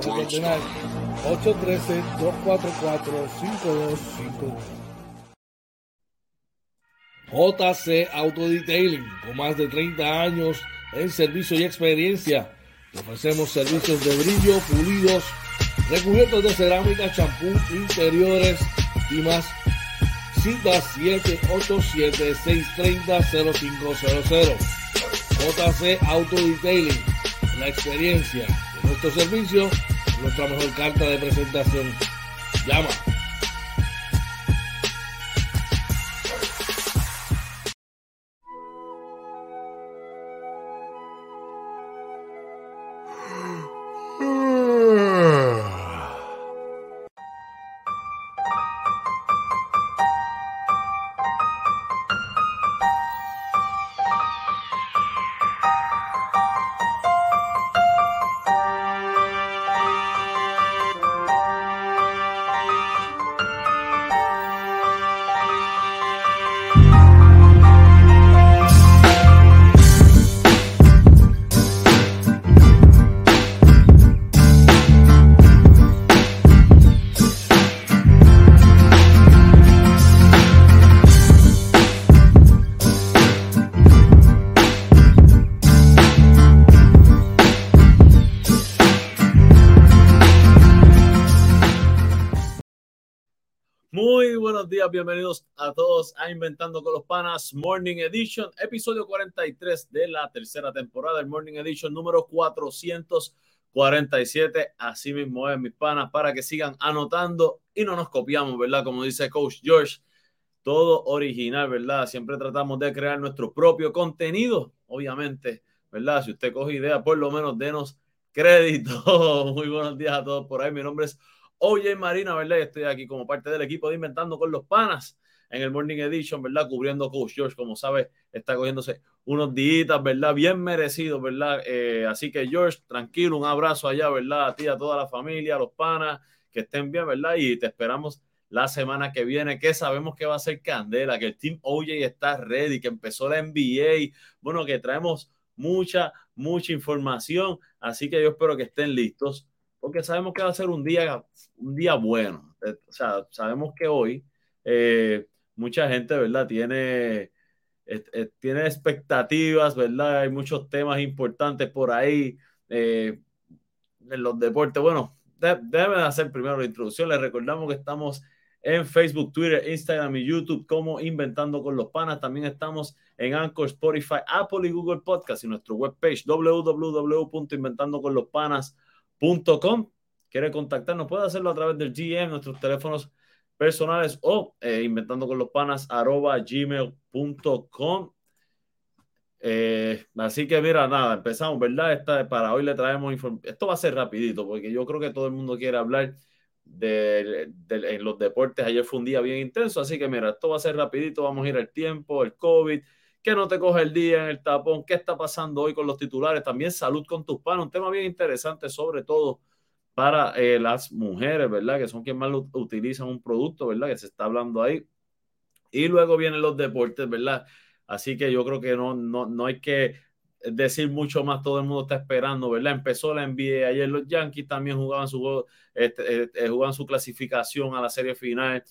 813-244-5251. JC Auto Detailing, con más de 30 años en servicio y experiencia. Te ofrecemos servicios de brillo, pulidos, recubiertos de cerámica, champú, interiores y más. Cita 787-630-0500. JC Auto Detailing, la experiencia nuestro servicio, nuestra mejor carta de presentación. Llama bienvenidos a todos a Inventando con los Panas Morning Edition, episodio 43 de la tercera temporada, el Morning Edition número 447. Así mismo es, mis panas, para que sigan anotando y no nos copiamos, ¿verdad? Como dice Coach George, todo original, ¿verdad? Siempre tratamos de crear nuestro propio contenido, obviamente, ¿verdad? Si usted coge idea, por lo menos denos crédito. Muy buenos días a todos por ahí. Mi nombre es Oye Marina, ¿verdad? Y estoy aquí como parte del equipo de Inventando con los Panas en el Morning Edition, ¿verdad? Cubriendo Coach George, como sabe, está cogiéndose unos días, ¿verdad? Bien merecidos, ¿verdad? Eh, así que George, tranquilo, un abrazo allá, ¿verdad? A ti, a toda la familia, a los panas, que estén bien, ¿verdad? Y te esperamos la semana que viene, que sabemos que va a ser candela, que el Team OJ está ready, que empezó la NBA, bueno, que traemos mucha, mucha información, así que yo espero que estén listos porque sabemos que va a ser un día, un día bueno. Eh, o sea, sabemos que hoy eh, mucha gente, ¿verdad? Tiene, eh, tiene expectativas, ¿verdad? Hay muchos temas importantes por ahí en los deportes. Bueno, déjenme hacer primero la introducción. Les recordamos que estamos en Facebook, Twitter, Instagram y YouTube como Inventando con los Panas. También estamos en Anchor, Spotify, Apple y Google Podcast y nuestro webpage www.inventandoconlospanas.com Com. Quiere contactarnos, puede hacerlo a través del GM, nuestros teléfonos personales o eh, inventando con los panas arroba gmail.com. Eh, así que mira, nada, empezamos, ¿verdad? Esta, para hoy le traemos información. Esto va a ser rapidito porque yo creo que todo el mundo quiere hablar de, de, en los deportes. Ayer fue un día bien intenso, así que mira, esto va a ser rapidito, vamos a ir al tiempo, el COVID, que no te coge el día en el tapón, qué está pasando hoy con los titulares, también salud con tus panos, un tema bien interesante sobre todo para eh, las mujeres, ¿verdad? Que son quienes más utilizan un producto, ¿verdad? Que se está hablando ahí. Y luego vienen los deportes, ¿verdad? Así que yo creo que no, no, no hay que decir mucho más, todo el mundo está esperando, ¿verdad? Empezó la NBA ayer, los Yankees también jugaban su, este, eh, eh, jugaban su clasificación a la serie final.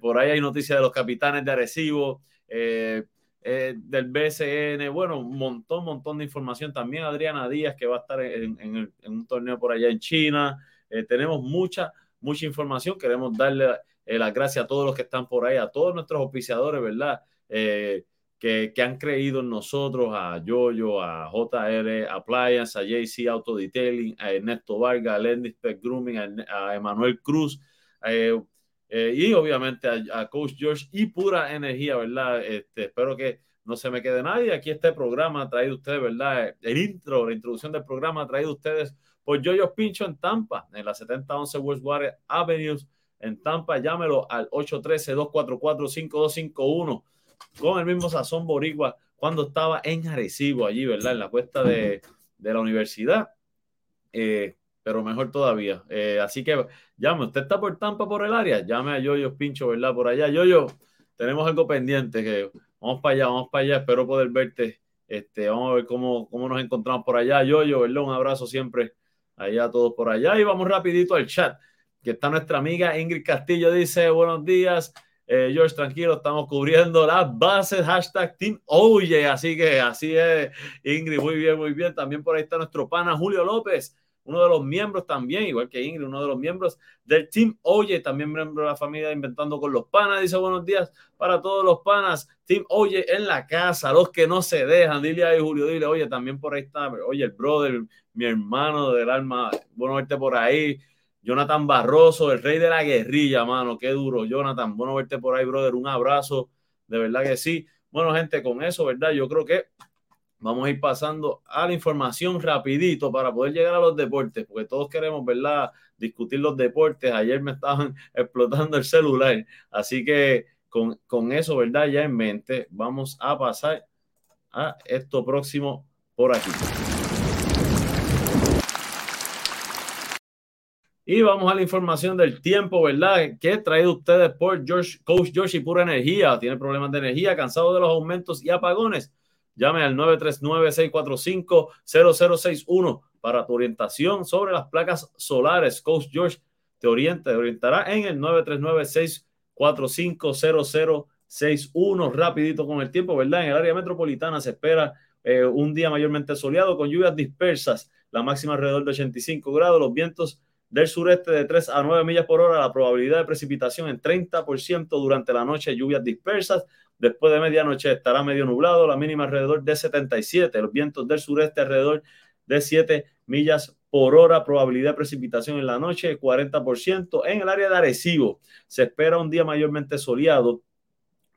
por ahí hay noticias de los capitanes de Arecibo. Eh, del BCN, bueno, un montón, montón de información. También Adriana Díaz, que va a estar en, un torneo por allá en China. Eh, tenemos mucha, mucha información. Queremos darle eh, las gracias a todos los que están por ahí, a todos nuestros auspiciadores, ¿verdad? Que, que, han creído en nosotros, a Yoyo, a JR Appliance, a JC Auto Detailing, a Ernesto Vargas, a Lenny Spec Grooming, a, Emanuel Cruz. Eh, y obviamente a, Coach George y pura energía, ¿verdad? Este, espero que no se me quede nadie. Aquí este programa traído ustedes, ¿verdad? El intro, la introducción del programa traído ustedes por Yoyo Pincho en Tampa, en la 7011 Westwater Avenues en Tampa. Llámelo al 813-244-5251 con el mismo sazón boricua cuando estaba en Arecibo, allí, ¿verdad? En la cuesta de, de la universidad. Eh, pero mejor todavía. Eh, así que llame, usted está por Tampa por el área, llame a Yoyo Pincho, ¿verdad? Por allá. Yoyo, tenemos algo pendiente que vamos para allá, vamos para allá, espero poder verte. Este, vamos a ver cómo, cómo nos encontramos por allá. Yoyo, ¿verdad? Un abrazo siempre allá todos por allá. Y vamos rapidito al chat, que está nuestra amiga Ingrid Castillo, dice, buenos días. Eh, George, tranquilo, estamos cubriendo las bases, hashtag Team Oye, así que así es, Ingrid, muy bien, muy bien. También por ahí está nuestro pana Julio López, uno de los miembros también, igual que Ingrid, uno de los miembros del Team. Oye, también miembro de la familia Inventando con los Panas, dice buenos días para todos los panas, Team Oye en la casa, los que no se dejan, dile ahí Julio, dile, oye, también por ahí está, oye, el brother, mi hermano del alma, bueno verte por ahí, Jonathan Barroso, el rey de la guerrilla, mano, qué duro, Jonathan, bueno verte por ahí, brother, un abrazo, de verdad que sí. Bueno, gente, con eso, ¿verdad? Yo creo que vamos a ir pasando a la información rapidito para poder llegar a los deportes, porque todos queremos, ¿verdad? Discutir los deportes. Ayer me estaban explotando el celular, así que con, con eso, ¿verdad? Ya en mente, vamos a pasar a esto próximo por aquí. Y vamos a la información del tiempo, ¿verdad? Que he traído ustedes por George, Coach George y Pura Energía. Tiene problemas de energía, cansado de los aumentos y apagones Llame al 939-645-0061 para tu orientación sobre las placas solares. Coach George te orienta, te orientará en el 939-645-0061. Rapidito con el tiempo, ¿verdad? En el área metropolitana se espera eh, un día mayormente soleado con lluvias dispersas, la máxima alrededor de 85 grados, los vientos del sureste de 3 a 9 millas por hora, la probabilidad de precipitación en 30% durante la noche, lluvias dispersas, Después de medianoche estará medio nublado, la mínima alrededor de 77, los vientos del sureste alrededor de 7 millas por hora, probabilidad de precipitación en la noche 40%. En el área de Arecibo se espera un día mayormente soleado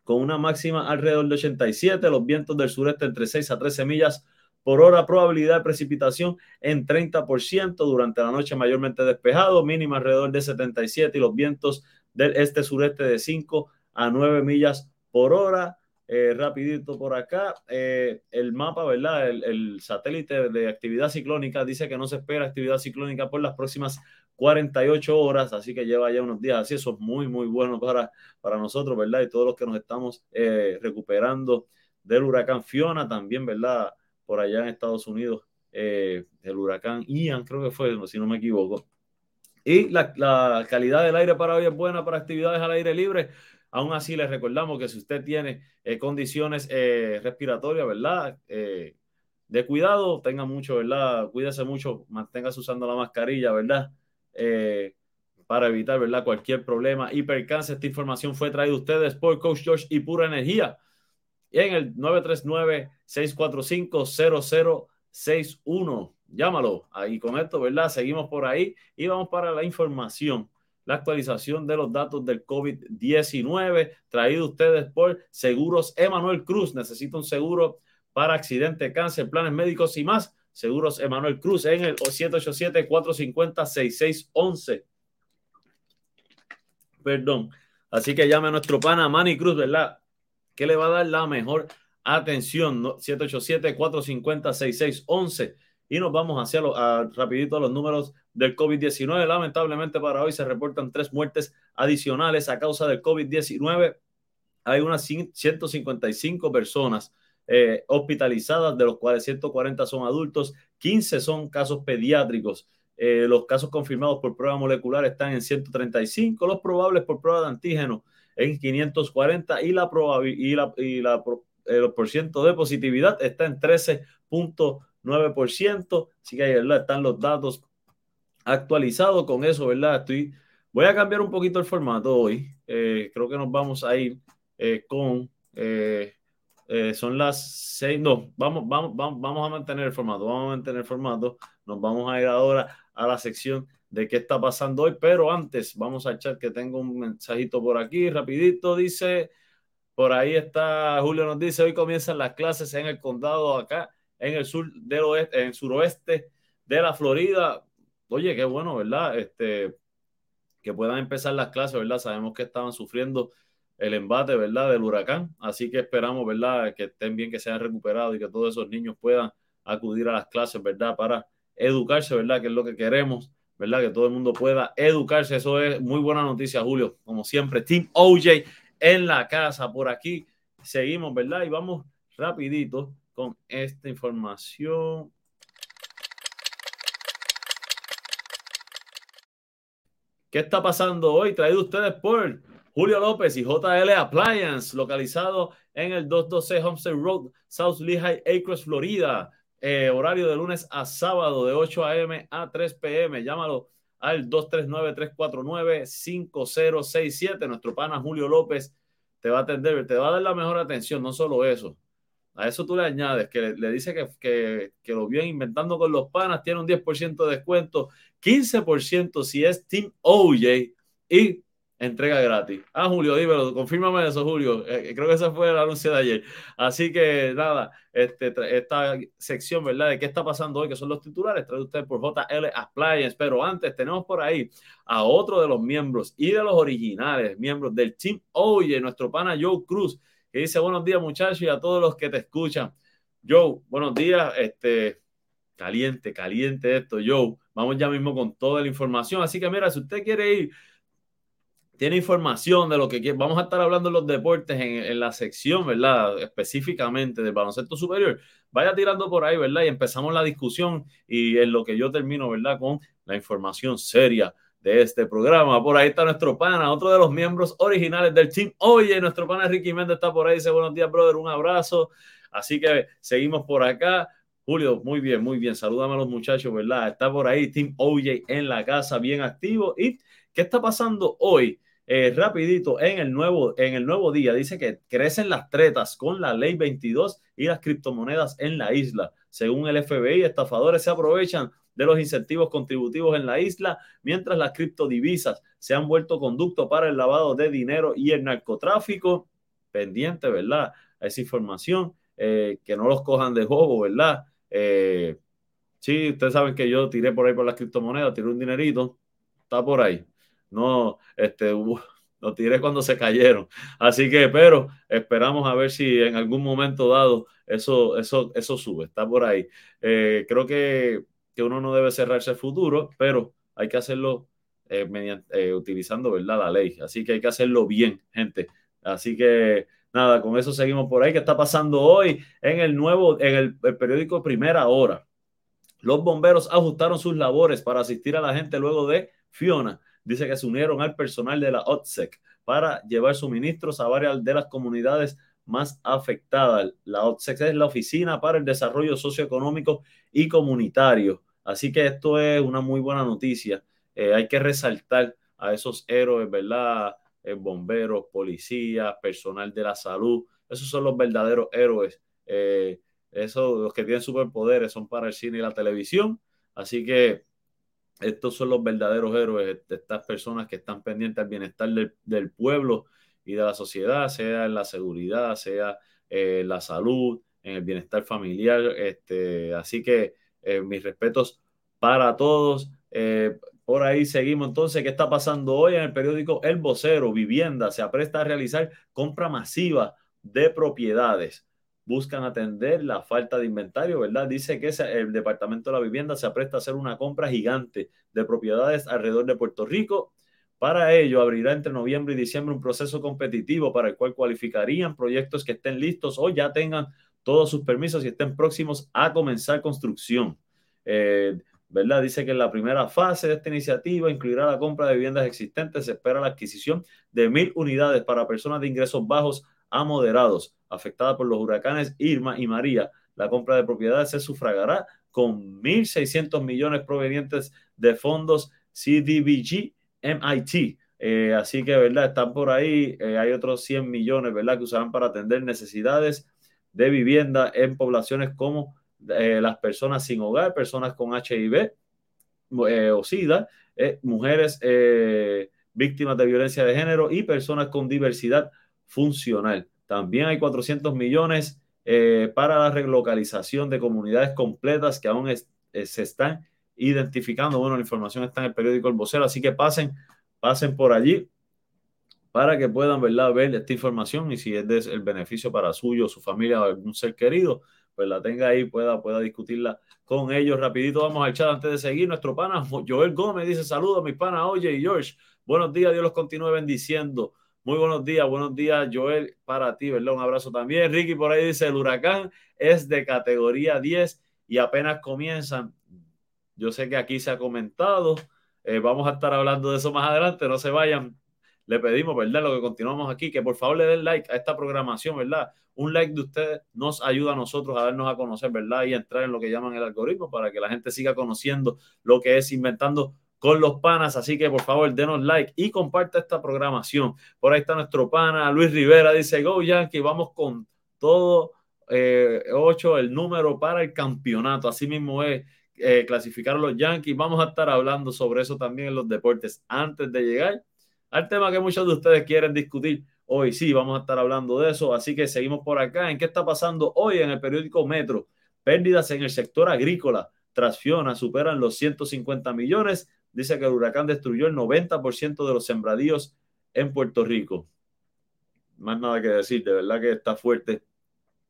con una máxima alrededor de 87, los vientos del sureste entre 6 a 13 millas por hora, probabilidad de precipitación en 30%, durante la noche mayormente despejado, mínima alrededor de 77 y los vientos del este-sureste de 5 a 9 millas por hora. Eh, rapidito por acá, eh, el mapa, ¿verdad? El, satélite de actividad ciclónica dice que no se espera actividad ciclónica por las próximas 48 horas, así que lleva ya unos días así, eso es muy, muy bueno para, para nosotros, ¿verdad? Y todos los que nos estamos eh, recuperando del huracán Fiona también, ¿verdad? Por allá en Estados Unidos, el huracán Ian, creo que fue, si no me equivoco. Y la, la calidad del aire para hoy es buena para actividades al aire libre Aún así, les recordamos que si usted tiene eh, condiciones eh, respiratorias, ¿verdad? Eh, de cuidado, tenga mucho, ¿verdad? Cuídese mucho, manténgase usando la mascarilla, ¿verdad? para evitar, ¿verdad? Cualquier problema y percance. Esta información fue traída a ustedes por Coach George y Pura Energía. En el 939-645-0061. Llámalo. Ahí con esto, ¿verdad? Seguimos por ahí y vamos para la información la actualización de los datos del COVID-19, traído ustedes por Seguros Emanuel Cruz. Necesita un seguro para accidente, cáncer, planes médicos y más. Seguros Emanuel Cruz en el 787-450-6611. Perdón. Así que llame a nuestro pana Manny Cruz, ¿verdad? Que le va a dar la mejor atención. 787-450-6611. Y nos vamos hacia lo, a, rapidito a los números del COVID-19. Lamentablemente para hoy se reportan tres muertes adicionales a causa del COVID-19. Hay unas 155 personas eh, hospitalizadas, de los cuales 140 son adultos, 15 son casos pediátricos. Eh, los casos confirmados por prueba molecular están en 135, los probables por prueba de antígeno en 540 y la, y la, y la el porciento de positividad está en 13.9%. Así que ahí ¿verdad? están los datos actualizados. Con eso, ¿verdad? Estoy, voy a cambiar un poquito el formato hoy. Eh, creo que nos vamos a ir eh, con. Eh, son las seis. No, vamos, vamos, vamos, vamos a mantener el formato. Vamos a mantener el formato. Nos vamos a ir ahora a la sección de qué está pasando hoy. Pero antes, vamos a echar que tengo un mensajito por aquí, rapidito. Dice. Por ahí está, Julio nos dice, hoy comienzan las clases en el condado acá, en el sur del oeste, en suroeste de la Florida. Oye, qué bueno, ¿verdad? Este, que puedan empezar las clases, ¿verdad? Sabemos que estaban sufriendo el embate, ¿verdad? Del huracán. Así que esperamos, ¿verdad? Que estén bien, que se hayan recuperado y que todos esos niños puedan acudir a las clases, ¿verdad? Para educarse, ¿verdad? Que es lo que queremos, ¿verdad? Que todo el mundo pueda educarse. Eso es muy buena noticia, Julio. Como siempre, Team OJ en la casa por aquí. Seguimos, ¿verdad? Y vamos rapidito con esta información. ¿Qué está pasando hoy? Traído ustedes por Julio López y JL Appliance, localizado en el 212 Homestead Road, South Lehigh Acres, Florida. Eh, horario de lunes a sábado de 8 a.m. a 3 p.m. Llámalo al 239-349-5067. Nuestro pana Julio López te va a atender, te va a dar la mejor atención, no solo eso. A eso tú le añades que le, dice que, que, que, lo vio inventando con los panas, tiene un 10% de descuento, 15% si es Team OJ y entrega gratis. Ah, Julio, dímelo, confírmame eso, Julio. Eh, creo que ese fue el anuncio de ayer. Así que nada, este, esta sección, ¿verdad? De qué está pasando hoy, que son los titulares, trae usted por JL Appliance. Pero antes tenemos por ahí a otro de los miembros y de los originales, miembros del Team Oye, nuestro pana Joe Cruz, que dice buenos días muchachos y a todos los que te escuchan. Joe, buenos días. Este, caliente, caliente esto, Joe. Vamos ya mismo con toda la información. Así que mira, si usted quiere ir tiene información de lo que vamos a estar hablando en los deportes en, la sección, ¿verdad? Específicamente del baloncesto superior. Vaya tirando por ahí, ¿verdad? Y empezamos la discusión y en lo que yo termino, ¿verdad? Con la información seria de este programa. Por ahí está nuestro pana, otro de los miembros originales del team. Oye, nuestro pana Ricky Méndez está por ahí. Dice buenos días, brother. Un abrazo. Así que seguimos por acá. Julio, muy bien, muy bien. Salúdame a los muchachos, ¿verdad? Está por ahí Team OJ en la casa, bien activo. ¿Y qué está pasando hoy? Eh, rapidito, en el, nuevo, en el nuevo día dice que crecen las tretas con la ley 22 y las criptomonedas en la isla. Según el FBI, estafadores se aprovechan de los incentivos contributivos en la isla, mientras las criptodivisas se han vuelto conducto para el lavado de dinero y el narcotráfico. Pendiente, ¿verdad? A esa información, eh, que no los cojan de juego, ¿verdad? Eh, sí, ustedes saben que yo tiré por ahí por las criptomonedas, tiré un dinerito, está por ahí no, este, lo tiré cuando se cayeron. Así que, pero esperamos a ver si en algún momento dado eso, eso, eso sube, está por ahí. Eh, creo que, que, uno no debe cerrarse el futuro, pero hay que hacerlo eh, eh, utilizando ¿verdad? la ley. Así que hay que hacerlo bien, gente. Así que nada, con eso seguimos por ahí. ¿Qué está pasando hoy en el nuevo, en el, el periódico Primera Hora? Los bomberos ajustaron sus labores para asistir a la gente luego de Fiona dice que se unieron al personal de la OTSEC para llevar suministros a varias de las comunidades más afectadas. La OTSEC es la Oficina para el Desarrollo Socioeconómico y Comunitario. Así que esto es una muy buena noticia. Eh, hay que resaltar a esos héroes, ¿verdad? Eh, bomberos, policías, personal de la salud. Esos son los verdaderos héroes. Eh, esos, los que tienen superpoderes son para el cine y la televisión. Así que estos son los verdaderos héroes de estas personas que están pendientes al bienestar del, pueblo y de la sociedad, sea en la seguridad, sea en la salud, en el bienestar familiar. Este, así que eh, mis respetos para todos. Eh, por ahí seguimos entonces. ¿Qué está pasando hoy en el periódico El Vocero? Vivienda se apresta a realizar compra masiva de propiedades. buscan atender la falta de inventario, ¿verdad? Dice que el Departamento de la Vivienda se apresta a hacer una compra gigante de propiedades alrededor de Puerto Rico. Para ello, abrirá entre noviembre y diciembre un proceso competitivo para el cual cualificarían proyectos que estén listos o ya tengan todos sus permisos y estén próximos a comenzar construcción. Eh, ¿verdad? Dice que en la primera fase de esta iniciativa incluirá la compra de viviendas existentes. Se espera la adquisición de mil unidades para personas de ingresos bajos a moderados afectadas por los huracanes Irma y María. La compra de propiedades se sufragará con 1.600 millones provenientes de fondos CDBG MIT. Eh, así que, ¿verdad? Están por ahí. Eh, hay otros 100 millones, ¿verdad? Que usarán para atender necesidades de vivienda en poblaciones como eh, las personas sin hogar, personas con HIV o SIDA, mujeres víctimas de violencia de género y personas con diversidad funcional. También hay 400 millones eh, para la relocalización de comunidades completas que aún eh, se están identificando. Bueno, la información está en el periódico El Vocero, así que pasen, pasen por allí para que puedan ¿verdad? ver esta información y si es el beneficio para suyo, su familia o algún ser querido, pues la tenga ahí, pueda, pueda discutirla con ellos. Rapidito vamos a echar antes de seguir. Nuestro pana Joel Gómez dice saludos, mi pana Oye y George. Buenos días, Dios los continúe bendiciendo. Muy buenos días, buenos días, Joel, para ti, ¿verdad? Un abrazo también. Ricky por ahí dice, el huracán es de categoría 10 y apenas comienzan. Yo sé que aquí se ha comentado, eh, vamos a estar hablando de eso más adelante, no se vayan. Le pedimos, ¿verdad? Lo que continuamos aquí, que por favor le den like a esta programación, ¿verdad? Un like de ustedes nos ayuda a nosotros a darnos a conocer, ¿verdad? Y entrar en lo que llaman el algoritmo para que la gente siga conociendo lo que es inventando con los panas. Así que por favor, denos like y comparta esta programación. Por ahí está nuestro pana Luis Rivera, dice Go Yankee, vamos con todo eh, 8, el número para el campeonato. Así mismo es eh, clasificar a los Yankees. Vamos a estar hablando sobre eso también en los deportes antes de llegar al tema que muchos de ustedes quieren discutir. Hoy sí, vamos a estar hablando de eso. Así que seguimos por acá. ¿En qué está pasando hoy en el periódico Metro? Pérdidas en el sector agrícola. Tras Fiona superan los 150 millones dice que el huracán destruyó el 90% de los sembradíos en Puerto Rico. Más nada que decir, de verdad que está fuerte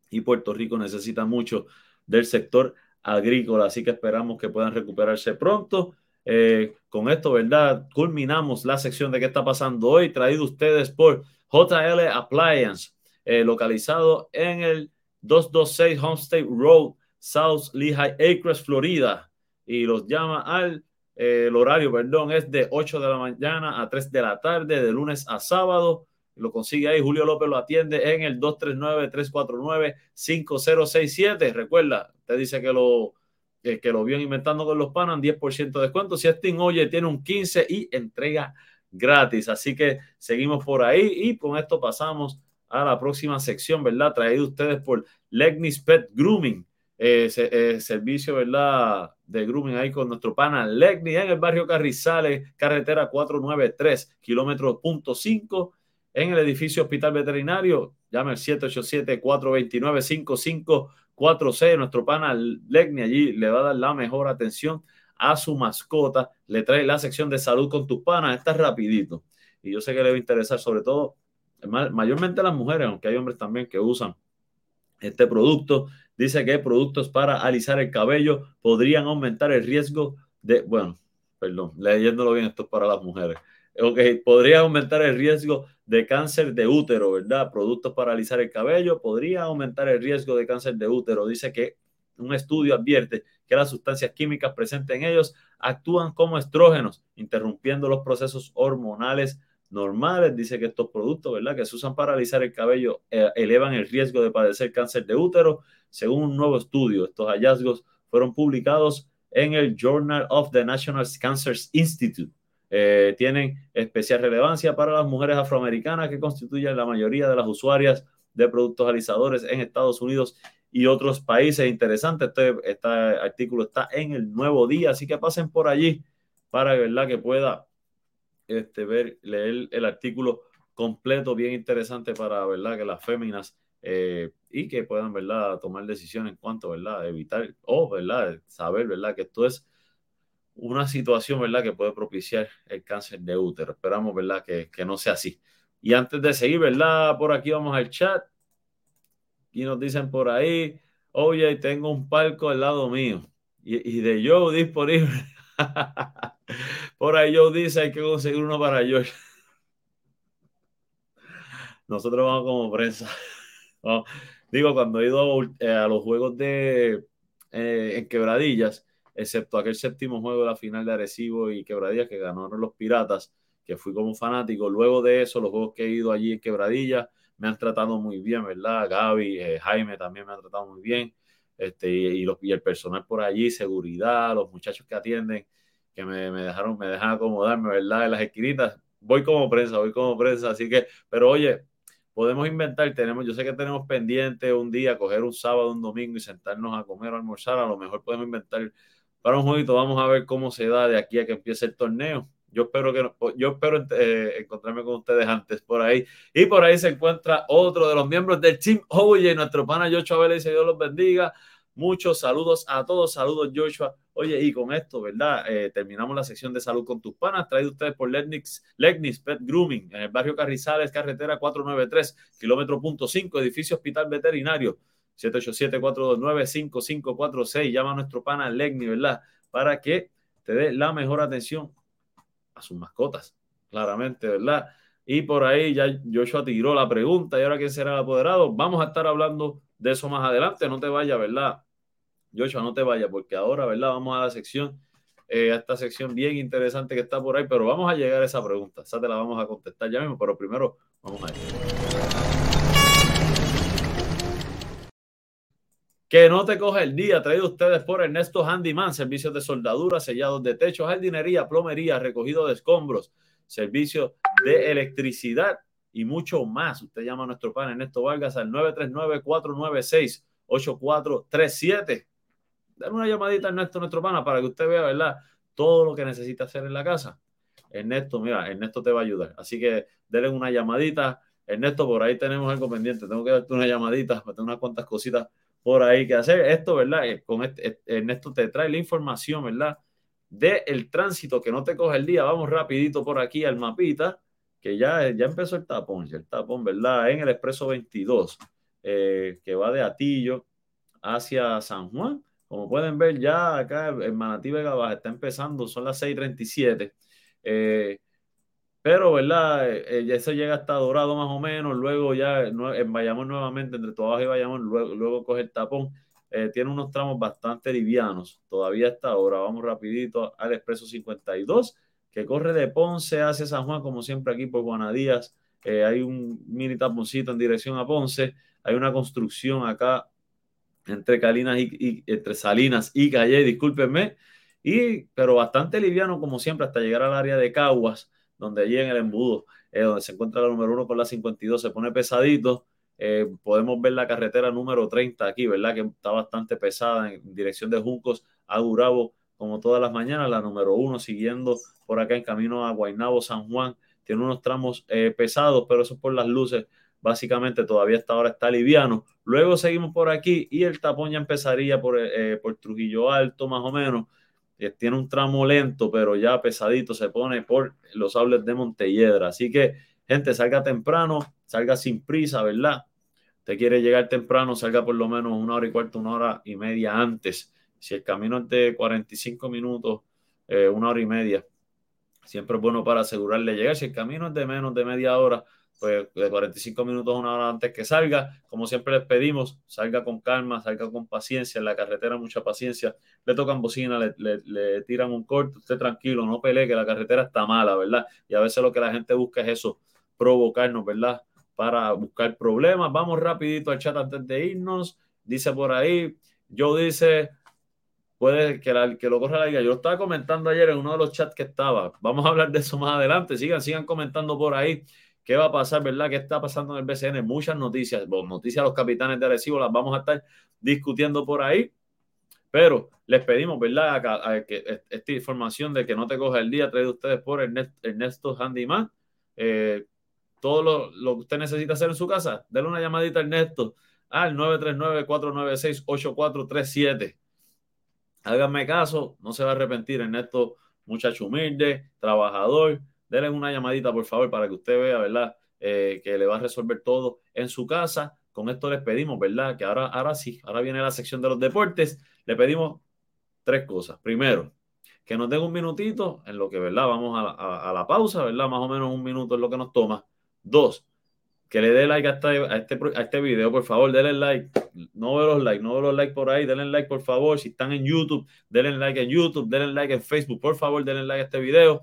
y Puerto Rico necesita mucho del sector agrícola, así que esperamos que puedan recuperarse pronto. Eh, con esto, ¿verdad? Culminamos la sección de qué está pasando hoy, traído ustedes por JL Appliance, eh, localizado en el 226 Homestead Road, South Lehigh Acres, Florida, y los llama al eh, horario, perdón, es de 8 de la mañana a 3 de la tarde, de lunes a sábado. Lo consigue ahí. Julio López lo atiende en el 239-349-5067. Recuerda, te dice que lo, que, lo vio inventando con los panas, 10% de descuento. Si este Oye tiene un 15 y entrega gratis. Así que seguimos por ahí y con esto pasamos a la próxima sección, ¿verdad? Traído ustedes por Legnis Pet Grooming. Eh, eh, servicio, ¿verdad? De grooming ahí con nuestro pana Legni en el barrio Carrizales, carretera 493, kilómetros punto 5, en el edificio Hospital Veterinario. Llame al 787-429-5546. Nuestro pana Legni allí le va a dar la mejor atención a su mascota. Le trae la sección de salud con tus panas. Está rapidito. Y yo sé que le va a interesar sobre todo, mayormente las mujeres, aunque hay hombres también que usan este producto dice que productos para alisar el cabello podrían aumentar el riesgo de, bueno, perdón, leyéndolo bien, esto es para las mujeres. Ok, podría aumentar el riesgo de cáncer de útero, ¿verdad? Productos para alisar el cabello podría aumentar el riesgo de cáncer de útero. Dice que un estudio advierte que las sustancias químicas presentes en ellos actúan como estrógenos, interrumpiendo los procesos hormonales normales. Dice que estos productos, ¿verdad? Que se usan para alisar el cabello, eh, elevan el riesgo de padecer cáncer de útero. Según un nuevo estudio, estos hallazgos fueron publicados en el Journal of the National Cancer Institute. Eh, tienen especial relevancia para las mujeres afroamericanas que constituyen la mayoría de las usuarias de productos alisadores en Estados Unidos y otros países. Interesante, este, este artículo está en el nuevo día, así que pasen por allí para ¿verdad? que pueda este, ver, leer el artículo completo, bien interesante para ¿verdad? que las féminas eh, y que puedan ¿verdad? tomar decisiones en cuanto ¿verdad? evitar o ¿verdad? saber ¿verdad? que esto es una situación ¿verdad? que puede propiciar el cáncer de útero. Esperamos ¿verdad? Que, que no sea así. Y antes de seguir, ¿verdad? Por aquí vamos al chat. Y nos dicen por ahí, oye, tengo un palco al lado mío. Y, de Joe disponible. por ahí Joe dice, hay que conseguir uno para George. Nosotros vamos como prensa. Digo, cuando he ido a, los juegos de eh, en Quebradillas, excepto aquel séptimo juego de la final de Arecibo y Quebradillas que ganaron los Piratas, que fui como fanático. Luego de eso, los juegos que he ido allí en Quebradillas me han tratado muy bien, ¿verdad? Gaby, eh, Jaime también me han tratado muy bien. Este, y, los, y el personal por allí, seguridad, los muchachos que atienden, que me, me dejaron, me dejan acomodarme, ¿verdad? En las esquinitas. Voy como prensa, voy como prensa, así que, pero oye, podemos inventar, tenemos, yo sé que tenemos pendiente un día, coger un sábado, un domingo y sentarnos a comer o almorzar, a lo mejor podemos inventar para un jueguito, vamos a ver cómo se da de aquí a que empiece el torneo. Yo espero que yo espero eh, encontrarme con ustedes antes por ahí. Y por ahí se encuentra otro de los miembros del Team Oye, nuestro pana Joshua Vélez, Dios los bendiga. Muchos saludos a todos, saludos Joshua. Oye, y con esto, ¿verdad? Eh, terminamos la sección de salud con tus panas, traído ustedes por Legnis, Legnis Pet Grooming, en el barrio Carrizales, carretera 493, kilómetro punto 5, edificio Hospital Veterinario. 787-429-5546. Llama a nuestro pana Legni, ¿verdad? Para que te dé la mejor atención a sus mascotas, claramente, ¿verdad? Y por ahí ya Joshua tiró la pregunta y ahora quién será el apoderado. Vamos a estar hablando de eso más adelante. No te vayas, ¿verdad? Joshua, no te vayas, porque ahora, ¿verdad? Vamos a la sección, eh, a esta sección bien interesante que está por ahí, pero vamos a llegar a esa pregunta. Esa te la vamos a contestar ya mismo, pero primero vamos a ir. Que no te coge el día, traído ustedes por Ernesto Handyman, servicios de soldadura, sellados de techo, jardinería, plomería, recogido de escombros, servicios de electricidad y mucho más. Usted llama a nuestro pan Ernesto Vargas al 939-496-8437. Dale una llamadita a Ernesto, nuestro pana, para que usted vea, ¿verdad? Todo lo que necesita hacer en la casa. Ernesto, mira, Ernesto te va a ayudar. Así que denle una llamadita. Ernesto, por ahí tenemos algo pendiente. Tengo que darte una llamadita, tengo unas cuantas cositas por ahí que hacer. Esto, ¿verdad? Eh, con este, eh, Ernesto te trae la información, ¿verdad? De el tránsito que no te coge el día. Vamos rapidito por aquí al mapita, que ya, ya empezó el tapón, el tapón, ¿verdad? En el expreso 22, eh, que va de Atillo hacia San Juan. Como pueden ver, ya acá en Manatí Vega Baja está empezando, son las 6:37. Eh, pero, ¿verdad? Eh, eh, eso llega hasta Dorado más o menos, luego ya en Bayamón nuevamente, entre Tobajo y Bayamón, luego, luego coge el tapón. Eh, tiene unos tramos bastante livianos, todavía está ahora. Vamos rapidito al Expreso 52, que corre de Ponce hacia San Juan, como siempre aquí por Juanadías. hay un mini taponcito en dirección a Ponce. Hay una construcción acá entre, Calinas y, entre Salinas y Calle, discúlpenme. Y, pero bastante liviano, como siempre, hasta llegar al área de Caguas donde allí en el embudo, eh, donde se encuentra la número uno con la 52, se pone pesadito. Eh, podemos ver la carretera número 30 aquí, ¿verdad? Que está bastante pesada en dirección de Juncos a Durabo, como todas las mañanas. La número uno siguiendo por acá en camino a Guaynabo, San Juan. Tiene unos tramos eh, pesados, pero eso es por las luces. Básicamente todavía hasta ahora está liviano. Luego seguimos por aquí y el tapón ya empezaría por, por Trujillo Alto, más o menos tiene un tramo lento, pero ya pesadito, se pone por los sables de Montelledra. Así que, gente, salga temprano, salga sin prisa, ¿verdad? Usted quiere llegar temprano, salga por lo menos una hora y cuarto, una hora y media antes. Si el camino es de 45 minutos, eh, una hora y media, siempre es bueno para asegurarle llegar. Si el camino es de menos de media hora, pues de 45 minutos a una hora antes que salga. Como siempre les pedimos, salga con calma, salga con paciencia. En la carretera mucha paciencia. Le tocan bocina, le, tiran un corte. Usted tranquilo, no pelee, que la carretera está mala, ¿verdad? Y a veces lo que la gente busca es eso, provocarnos, ¿verdad? Para buscar problemas. Vamos rapidito al chat antes de irnos. Dice por ahí, yo dice, puede que, que lo corra la liga. Yo lo estaba comentando ayer en uno de los chats que estaba. Vamos a hablar de eso más adelante. Sigan, sigan comentando por ahí qué va a pasar, ¿verdad? ¿Qué está pasando en el BCN? Muchas noticias, noticias a los capitanes de Arecibo las vamos a estar discutiendo por ahí, pero les pedimos, ¿verdad? que esta información de que no te coja el día traído ustedes por Ernesto Handyman. Eh, todo lo, lo, que usted necesita hacer en su casa, denle una llamadita a Ernesto al 939-496-8437. Háganme caso, no se va a arrepentir. Ernesto, muchacho humilde, trabajador, denle una llamadita, por favor, para que usted vea, ¿verdad? Eh, que le va a resolver todo en su casa. con esto les pedimos, ¿verdad? Que ahora, ahora sí, ahora viene la sección de los deportes. Le pedimos tres cosas. Primero, que nos den un minutito en lo que, ¿verdad? Vamos a la, pausa, ¿verdad? Más o menos un minuto es lo que nos toma. Dos, que le dé like a este, a este, a este video, por favor, denle like. No veo los likes, no veo los likes por ahí, denle like, por favor. Si están en YouTube, denle like en YouTube, denle like en Facebook, por favor, denle like a este video.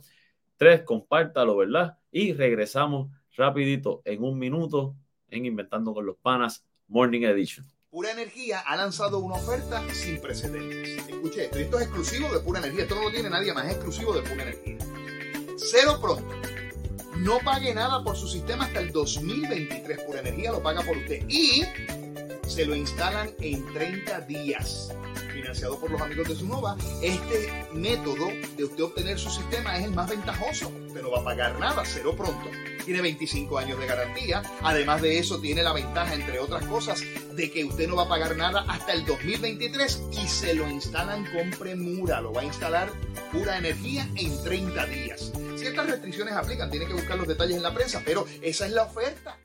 Tres, compártalo, ¿verdad? Y regresamos rapidito en un minuto en Inventando con los Panas Morning Edition. Pura Energía ha lanzado una oferta sin precedentes. Escuche esto, esto es exclusivo de Pura Energía, esto no lo tiene nadie más, es exclusivo de Pura Energía. Cero pronto. No pague nada por su sistema hasta el 2023. Pura Energía lo paga por usted. Y se lo instalan en 30 días. Financiado por los amigos de Sunova, este método de usted obtener su sistema es el más ventajoso. Usted no va a pagar nada, cero pronto tiene 25 años de garantía. Además de eso, tiene la ventaja, entre otras cosas, de que usted no va a pagar nada hasta el 2023 y se lo instalan con premura. Lo va a instalar pura energía en 30 días. Ciertas restricciones aplican, tiene que buscar los detalles en la prensa, pero esa es la oferta.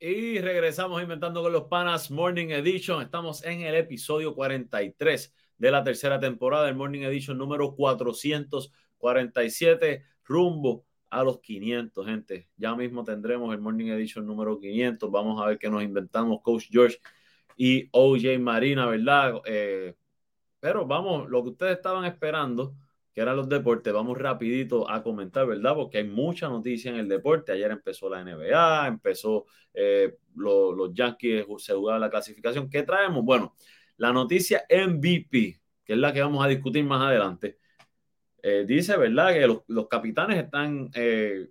Estamos Inventando con los Panas Morning Edition. Estamos en el episodio 43 de la tercera temporada del Morning Edition número 447, rumbo a los 500, gente. Ya mismo tendremos el Morning Edition número 500. Vamos a ver qué nos inventamos, Coach George y OJ Marina, ¿verdad? Eh, pero vamos, lo que ustedes estaban esperando que eran los deportes, vamos rapidito a comentar, ¿verdad? Porque hay mucha noticia en el deporte. Ayer empezó la NBA, empezó eh, los Yankees, se jugaba la clasificación. ¿Qué traemos? Bueno, la noticia MVP, que es la que vamos a discutir más adelante, eh, dice, ¿verdad? Que los, capitanes están, eh,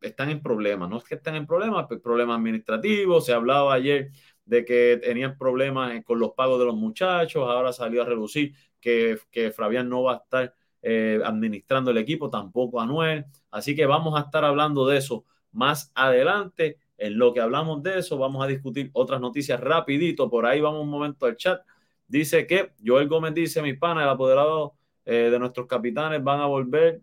están en problemas. No es que estén en problemas, pero problemas administrativos. Se hablaba ayer de que tenían problemas con los pagos de los muchachos. Ahora salió a reducir que, que Fabián no va a estar eh, administrando el equipo, tampoco Anuel. Así que vamos a estar hablando de eso más adelante. En lo que hablamos de eso, vamos a discutir otras noticias rapidito. Por ahí vamos un momento al chat. Dice que Joel Gómez dice, mis panas, el apoderado eh, de nuestros capitanes van a volver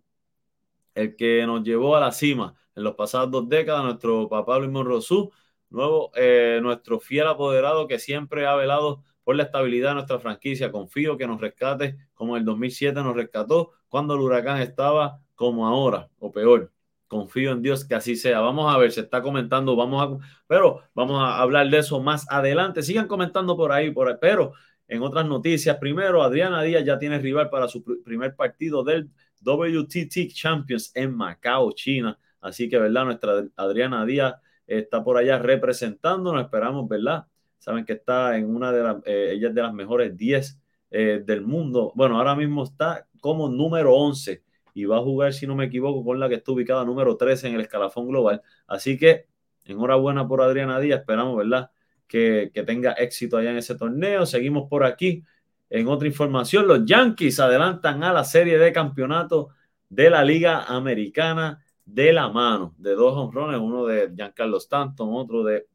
el que nos llevó a la cima en los pasados dos décadas, nuestro papá Luis Monrosú, nuevo, eh, nuestro fiel apoderado que siempre ha velado por la estabilidad de nuestra franquicia. Confío que nos rescate como el 2007 nos rescató cuando el huracán estaba como ahora o peor. Confío en Dios que así sea. Vamos a ver, se está comentando, vamos a, pero vamos a hablar de eso más adelante. Sigan comentando por ahí, por ahí, pero en otras noticias, primero, Adriana Díaz ya tiene rival para su primer partido del WTT Champions en Macao, China. Así que, ¿verdad? Nuestra Adriana Díaz está por allá representándonos. Esperamos, ¿verdad? Saben que está en una de las, eh, de las mejores 10 eh, del mundo. Bueno, ahora mismo está como número 11 y va a jugar, si no me equivoco, con la que está ubicada número 13 en el escalafón global. Así que enhorabuena por Adriana Díaz. Esperamos, ¿verdad? Que, que tenga éxito allá en ese torneo. Seguimos por aquí. En otra información, los Yankees adelantan a la serie de campeonato de la Liga Americana de la mano de dos honrones, uno de Giancarlo Stanton, otro de,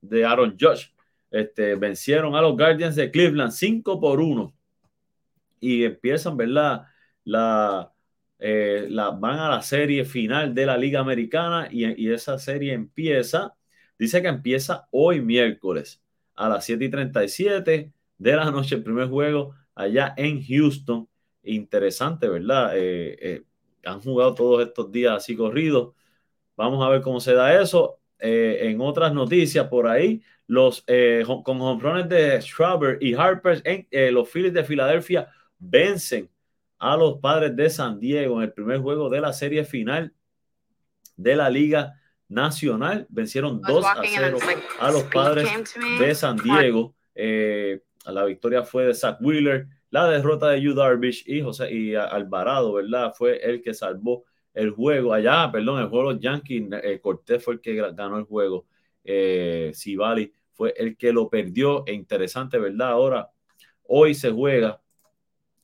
de Aaron Josh. Este, vencieron a los Guardians de Cleveland 5 por 1 y empiezan, ¿verdad? La, eh, van a la serie final de la Liga Americana y, y, esa serie empieza, dice que empieza hoy miércoles a las 7 y 37 de la noche, el primer juego allá en Houston. Interesante, ¿verdad? Eh, eh, han jugado todos estos días así corridos. Vamos a ver cómo se da eso. en otras noticias por ahí, los, eh, con jonrones de Schraber y Harper, en, eh, los Phillies de Filadelfia vencen a los padres de San Diego en el primer juego de la serie final de la Liga Nacional. Vencieron 2 a 0 a los padres de San Diego. Eh, la victoria fue de Zach Wheeler la derrota de Yu Darvish y José y Alvarado, ¿verdad? Fue el que salvó el juego allá, perdón, el juego de los Yankees, eh, Cortés fue el que ganó el juego, eh, Sibali fue el que lo perdió, e interesante, ¿verdad? Ahora, hoy se juega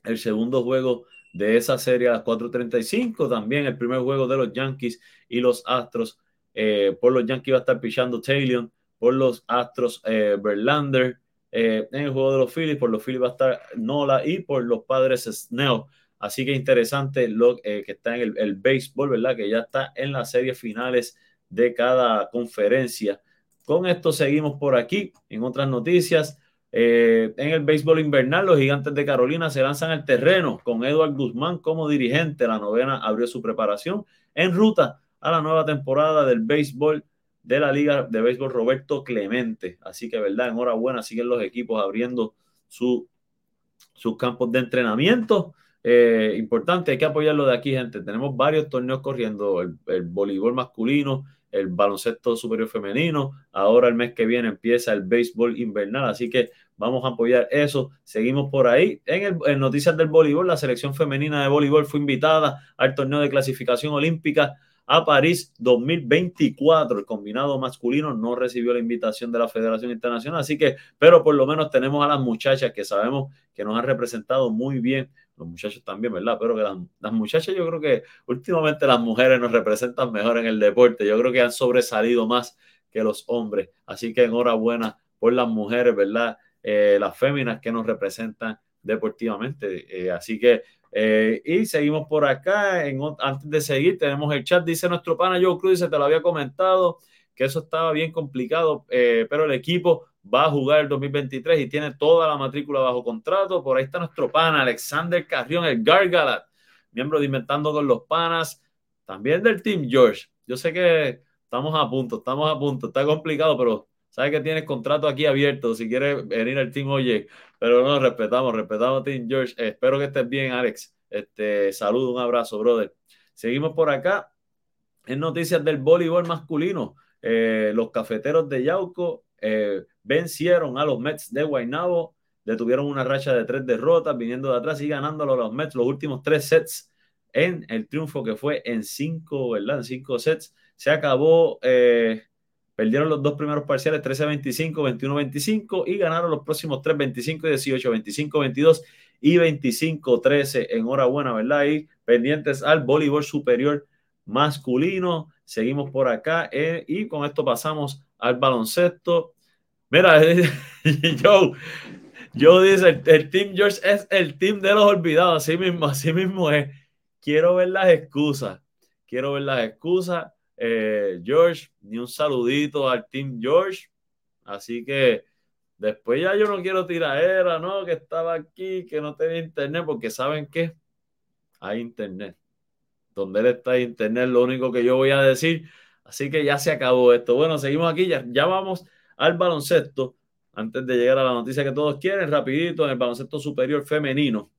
el segundo juego de esa serie a las 4.35, también el primer juego de los Yankees y los Astros, eh, por los Yankees va a estar pichando Taylor, por los Astros eh, Verlander, en el juego de los Phillies, por los Phillies va a estar Nola y por los padres Snell. Así que interesante lo eh, que está en el, béisbol, ¿verdad? Que ya está en las series finales de cada conferencia. Con esto seguimos por aquí. En otras noticias, eh, en el béisbol invernal, los gigantes de Carolina se lanzan al terreno con Edward Guzmán como dirigente. La novena abrió su preparación en ruta a la nueva temporada del béisbol de la Liga de Béisbol Roberto Clemente. Así que, ¿verdad? Enhorabuena, siguen los equipos abriendo su, sus campos de entrenamiento. Eh, importante, hay que apoyarlo de aquí, gente. Tenemos varios torneos corriendo, el, voleibol masculino, el baloncesto superior femenino. Ahora el mes que viene empieza el béisbol invernal, así que vamos a apoyar eso. Seguimos por ahí. En, en noticias del voleibol, la selección femenina de voleibol fue invitada al torneo de clasificación olímpica a París 2024. El combinado masculino no recibió la invitación de la Federación Internacional, así que, pero por lo menos tenemos a las muchachas que sabemos que nos han representado muy bien, los muchachos también, ¿verdad? Pero que las, muchachas yo creo que últimamente las mujeres nos representan mejor en el deporte, yo creo que han sobresalido más que los hombres, así que enhorabuena por las mujeres, ¿verdad? Eh, las féminas que nos representan deportivamente, eh, así que eh, y seguimos por acá. antes de seguir, tenemos el chat. Dice nuestro pana Joe Cruz, se te lo había comentado, que eso estaba bien complicado, pero el equipo va a jugar el 2023 y tiene toda la matrícula bajo contrato. Por ahí está nuestro pana Alexander Carrión, el Gargalat, miembro de Inventando con los Panas, también del Team George. Yo sé que estamos a punto, estamos a punto, está complicado, pero sabes que tienes contrato aquí abierto si quieres venir al Team Oye pero no, respetamos, respetamos Team George. espero que estés bien, Alex. Este, saludo, un abrazo, brother. Seguimos por acá en noticias del voleibol masculino. Eh, los cafeteros de Yauco eh, vencieron a los Mets de Guaynabo, detuvieron una racha de tres derrotas, viniendo de atrás y ganándolo a los Mets los últimos tres sets en el triunfo que fue en cinco, ¿verdad? En cinco sets. Se acabó eh, Perdieron los dos primeros parciales 13-25, 21-25 y ganaron los próximos 3, 25 18, 25, 22 y 25, 13. Enhorabuena, ¿verdad? Y pendientes al voleibol superior masculino. Seguimos por acá eh, y con esto pasamos al baloncesto. Mira, yo, yo dice, el, Team George es el team de los olvidados, así mismo, así mismo es. Quiero ver las excusas, quiero ver las excusas eh, George, ni un saludito al Team George. Así que después ya yo no quiero era ¿no? Que estaba aquí, que no tenía internet, porque saben que hay internet. Donde él está hay internet, lo único que yo voy a decir. Así que ya se acabó esto. Bueno, seguimos aquí, ya, ya vamos al baloncesto. Antes de llegar a la noticia que todos quieren, rapidito, en el baloncesto superior femenino.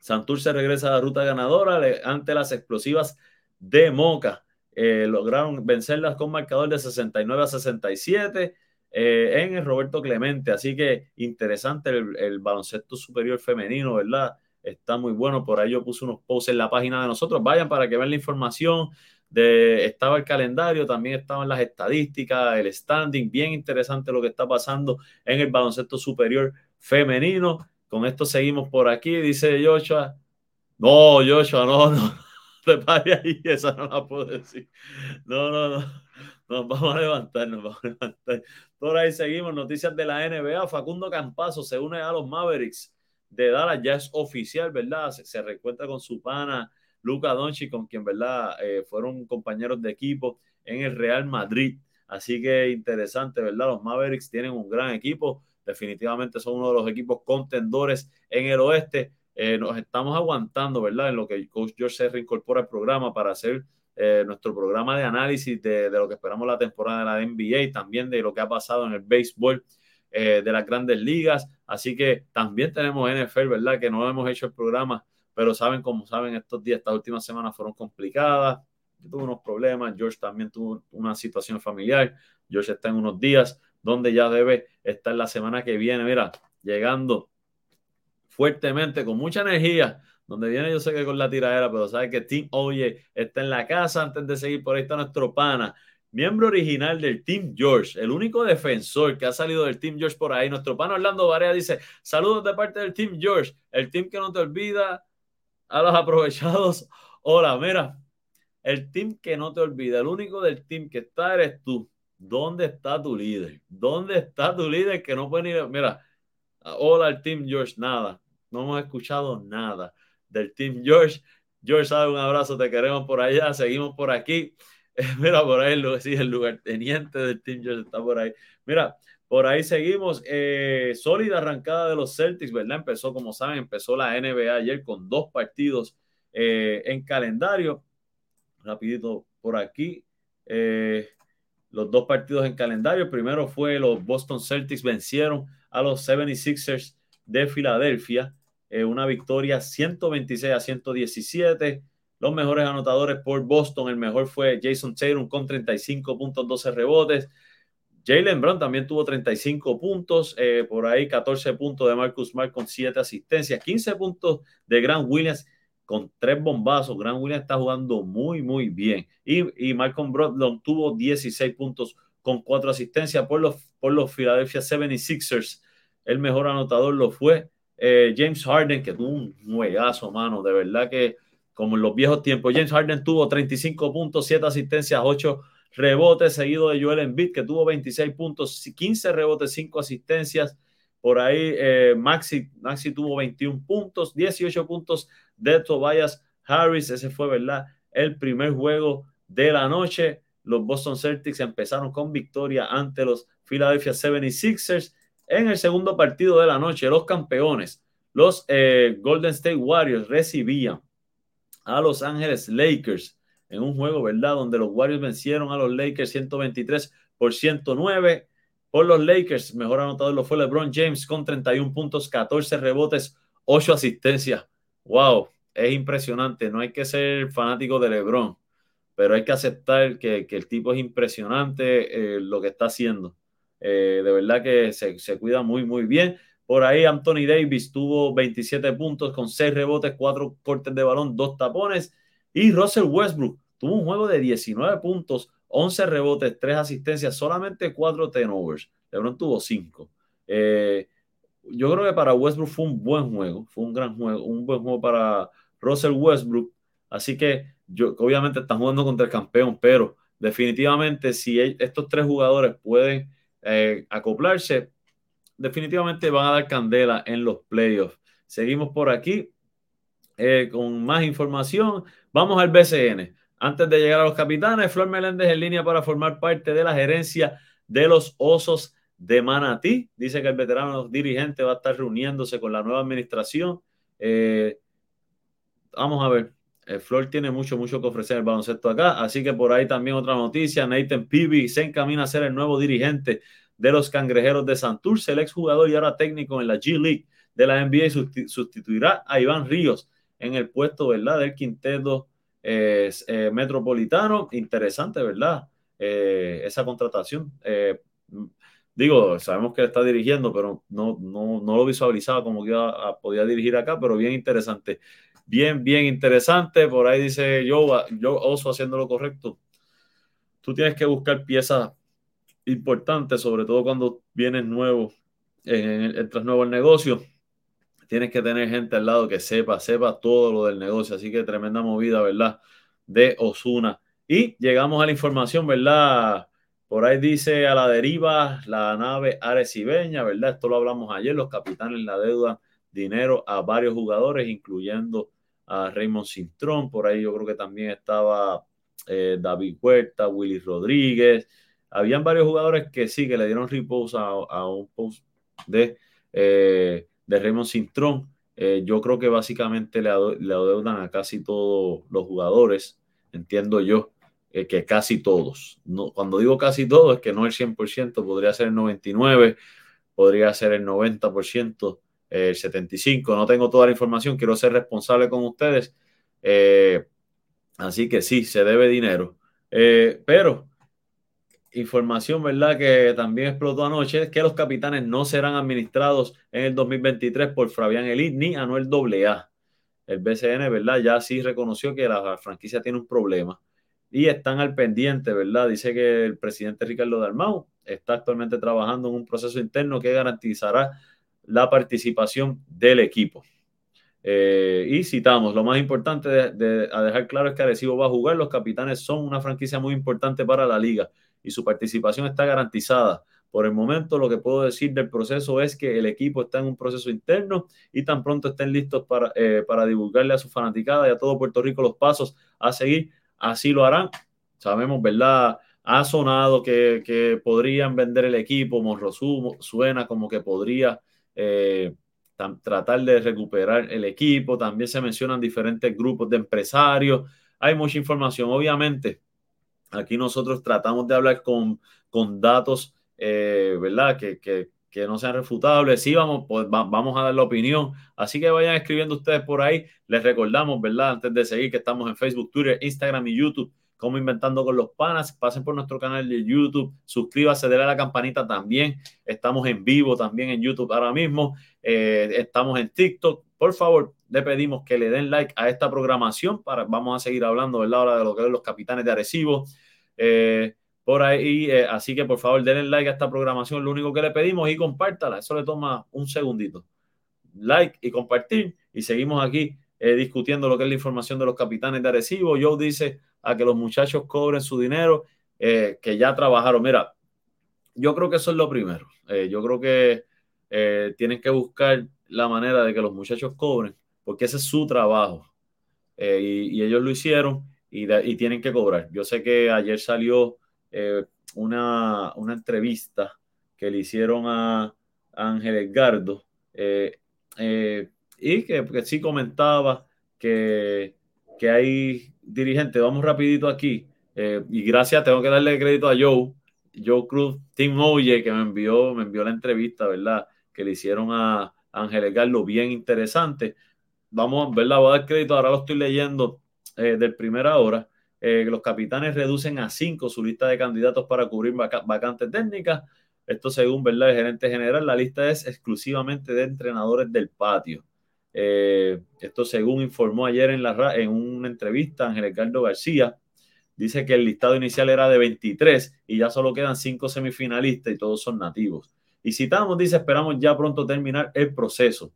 Santurce regresa a la ruta ganadora ante las explosivas de Moca. Eh, lograron vencerlas con marcador de 69 a 67 eh, en el Roberto Clemente. Así que interesante el, baloncesto superior femenino, ¿verdad? Está muy bueno. Por ahí yo puse unos posts en la página de nosotros. Vayan para que vean la información. De, estaba el calendario, también estaban las estadísticas, el standing. Bien interesante lo que está pasando en el baloncesto superior femenino. Con esto seguimos por aquí, dice Joshua. No, Joshua, no, no te ahí, esa no la puedo decir. No, no, no. Nos vamos a levantar, nos vamos a levantar. Por ahí seguimos, noticias de la NBA. Facundo Campazo se une a los Mavericks de Dallas, ya es oficial, ¿verdad? Se, se reencuentra con su pana Luca Doncic, con quien, ¿verdad? Eh, fueron compañeros de equipo en el Real Madrid. Así que interesante, ¿verdad? Los Mavericks tienen un gran equipo. Definitivamente son uno de los equipos contendores en el oeste. Eh, nos estamos aguantando, ¿verdad? En lo que el coach George se reincorpora al programa para hacer eh, nuestro programa de análisis de, lo que esperamos la temporada de la NBA también de lo que ha pasado en el béisbol de las grandes ligas. Así que también tenemos NFL, ¿verdad? Que no hemos hecho el programa, pero saben, como saben, estos días, estas últimas semanas fueron complicadas. Yo tuve unos problemas, George también tuvo una situación familiar. George está en unos días donde ya debe estar la semana que viene, mira, llegando fuertemente, con mucha energía. Donde viene, yo sé que con la tiradera, pero sabe que Team Oye está en la casa. Antes de seguir, por ahí está nuestro pana, miembro original del Team George, el único defensor que ha salido del Team George por ahí. Nuestro pana Orlando Varea dice: Saludos de parte del Team George, el team que no te olvida a los aprovechados. Hola, mira, el team que no te olvida, el único del team que está eres tú. ¿Dónde está tu líder? ¿Dónde está tu líder que no puede ni... Mira, hola el Team George, nada. No hemos escuchado nada del Team George. George, sabe, un abrazo, te queremos por allá, seguimos por aquí. Mira, por ahí sí, el lugarteniente del Team George está por ahí. Mira, por ahí seguimos. Eh, sólida arrancada de los Celtics, ¿verdad? Empezó, como saben, empezó la NBA ayer con dos partidos eh, en calendario. Rapidito por aquí. Eh, los dos partidos en calendario. Primero fue los Boston Celtics vencieron a los 76ers de Filadelfia. Una victoria 126 a 117. Los mejores anotadores por Boston, el mejor fue Jason Tatum con 35 puntos, 12 rebotes. Jalen Brown también tuvo 35 puntos, eh, por ahí 14 puntos de Marcus Smart con 7 asistencias, 15 puntos de Grant Williams con tres bombazos. Grant Williams está jugando muy, muy bien. Y, y Malcolm Brogdon tuvo 16 puntos con cuatro asistencias por los, por los Philadelphia 76ers. El mejor anotador lo fue eh, James Harden, que tuvo un juegazo, mano. De verdad que, como en los viejos tiempos, James Harden tuvo 35 puntos, 7 asistencias, 8 rebotes, seguido de Joel Embiid, que tuvo 26 puntos, 15 rebotes, 5 asistencias. Por ahí eh, Maxi, Maxi tuvo 21 puntos, 18 puntos de Tobias Harris. Ese fue, ¿verdad? El primer juego de la noche. Los Boston Celtics empezaron con victoria ante los Philadelphia 76ers. En el segundo partido de la noche, los campeones, los eh, Golden State Warriors recibían a Los Ángeles Lakers en un juego, ¿verdad? Donde los Warriors vencieron a los Lakers 123 por 109. Por los Lakers, mejor anotador lo fue LeBron James con 31 puntos, 14 rebotes, 8 asistencias wow, es impresionante. No hay que ser fanático de LeBron, pero hay que aceptar que, el tipo es impresionante eh, lo que está haciendo. Eh, de verdad que se, cuida muy, muy bien. Por ahí Anthony Davis tuvo 27 puntos con 6 rebotes, 4 cortes de balón, 2 tapones. Y Russell Westbrook tuvo un juego de 19 puntos, 11 rebotes, 3 asistencias, solamente 4 turnovers. LeBron tuvo 5. Eh, yo creo que para Westbrook fue un buen juego, fue un gran juego, un buen juego para Russell Westbrook. Así que obviamente están jugando contra el campeón, pero definitivamente si estos tres jugadores pueden eh, acoplarse, definitivamente van a dar candela en los playoffs. Seguimos por aquí eh, con más información. Vamos al BCN. Antes de llegar a los capitanes, Flor Meléndez en línea para formar parte de la gerencia de los Osos de Manatí. Dice que el veterano dirigente va a estar reuniéndose con la nueva administración. Eh, vamos a ver. El Flor tiene mucho, mucho que ofrecer el baloncesto acá. Así que por ahí también otra noticia. Nathan Peavy se encamina a ser el nuevo dirigente de los Cangrejeros de Santurce. El exjugador y ahora técnico en la G League de la NBA sustituirá a Iván Ríos en el puesto, ¿verdad? Del quinteto eh, metropolitano. Interesante, ¿verdad? Eh, esa contratación. Digo, sabemos que está dirigiendo, pero no, no, no lo visualizaba como que iba a, podía dirigir acá, pero bien interesante. Bien, bien interesante. Por ahí dice yo, yo Oso haciendo lo correcto. Tú tienes que buscar piezas importantes, sobre todo cuando vienes nuevo, en, entras nuevo al negocio. Tienes que tener gente al lado que sepa, sepa todo lo del negocio. Así que tremenda movida, ¿verdad? De Osuna. Y llegamos a la información, ¿verdad? Por ahí dice a la deriva la nave Arecibeña, ¿verdad? Esto lo hablamos ayer. Los capitanes la deuda dinero a varios jugadores, incluyendo a Raymond Cintrón. Por ahí yo creo que también estaba eh, David Huerta, Willy Rodríguez. Habían varios jugadores que sí, que le dieron reposo a, un post de, eh, de Raymond Cintrón. Eh, yo creo que básicamente le, adeudan a casi todos los jugadores, entiendo yo. Eh, que casi todos. No, cuando digo casi todos, es que no el 100%, podría ser el 99%, podría ser el 90%, el 75%. No tengo toda la información, quiero ser responsable con ustedes. Eh, así que sí, se debe dinero. Eh, pero información, ¿verdad? Que también explotó anoche, es que los capitanes no serán administrados en el 2023 por Fabián Elite ni Anuel AA. El BCN, ¿verdad? Ya sí reconoció que la franquicia tiene un problema y están al pendiente, ¿verdad? Dice que el presidente Ricardo Dalmau está actualmente trabajando en un proceso interno que garantizará la participación del equipo. Eh, y citamos, lo más importante de, a dejar claro es que Arecibo va a jugar, los capitanes son una franquicia muy importante para la liga y su participación está garantizada. Por el momento, lo que puedo decir del proceso es que el equipo está en un proceso interno y tan pronto estén listos para, eh, para divulgarle a su fanaticada y a todo Puerto Rico los pasos a seguir, así lo harán. Sabemos, ¿verdad? Ha sonado que, podrían vender el equipo, Morrosú suena como que podría eh, tratar de recuperar el equipo, también se mencionan diferentes grupos de empresarios, hay mucha información, obviamente Aquí nosotros tratamos de hablar con, con datos, eh, ¿verdad? Que, que, que, no sean refutables. Sí, vamos, pues, vamos a dar la opinión. Así que vayan escribiendo ustedes por ahí. Les recordamos, ¿verdad? Antes de seguir, que estamos en Facebook, Twitter, Instagram y YouTube como Inventando con los Panas. Pasen por nuestro canal de YouTube, suscríbase, denle a la campanita también. Estamos en vivo también en YouTube ahora mismo. Eh, estamos en TikTok. Por favor, le pedimos que le den like a esta programación. Para, vamos a seguir hablando, ¿verdad? Ahora de lo que es los capitanes de Arecibo. Eh, por ahí, eh, así que por favor denle like a esta programación, lo único que le pedimos y compártala, eso le toma un segundito. Like y compartir y seguimos aquí discutiendo lo que es la información de los capitanes de Arecibo. Joe dice, a que los muchachos cobren su dinero, eh, que ya trabajaron. Mira, yo creo que eso es lo primero. Eh, yo creo que eh, tienen que buscar la manera de que los muchachos cobren, porque ese es su trabajo. Y, ellos lo hicieron y, tienen que cobrar. Yo sé que ayer salió una, una, entrevista que le hicieron a, Ángel Edgardo y que, sí comentaba que, que hay dirigente, vamos rapidito aquí. Eh, y gracias, tengo que darle crédito a Joe, Joe Cruz, Tim Oye, que me envió, me envió la entrevista, ¿verdad? Que le hicieron a Ángel Garlo, bien interesante. Vamos, ¿verdad? Voy a dar crédito, ahora lo estoy leyendo eh, del primera hora. Eh, los capitanes reducen a cinco su lista de candidatos para cubrir vacantes técnicas. Esto según, ¿verdad? El gerente general, la lista es exclusivamente de entrenadores del patio. Eh, esto según informó ayer en, la, en una entrevista Ángel Ricardo García, dice que el listado inicial era de 23 y ya solo quedan 5 semifinalistas y todos son nativos. Y citamos, dice, esperamos ya pronto terminar el proceso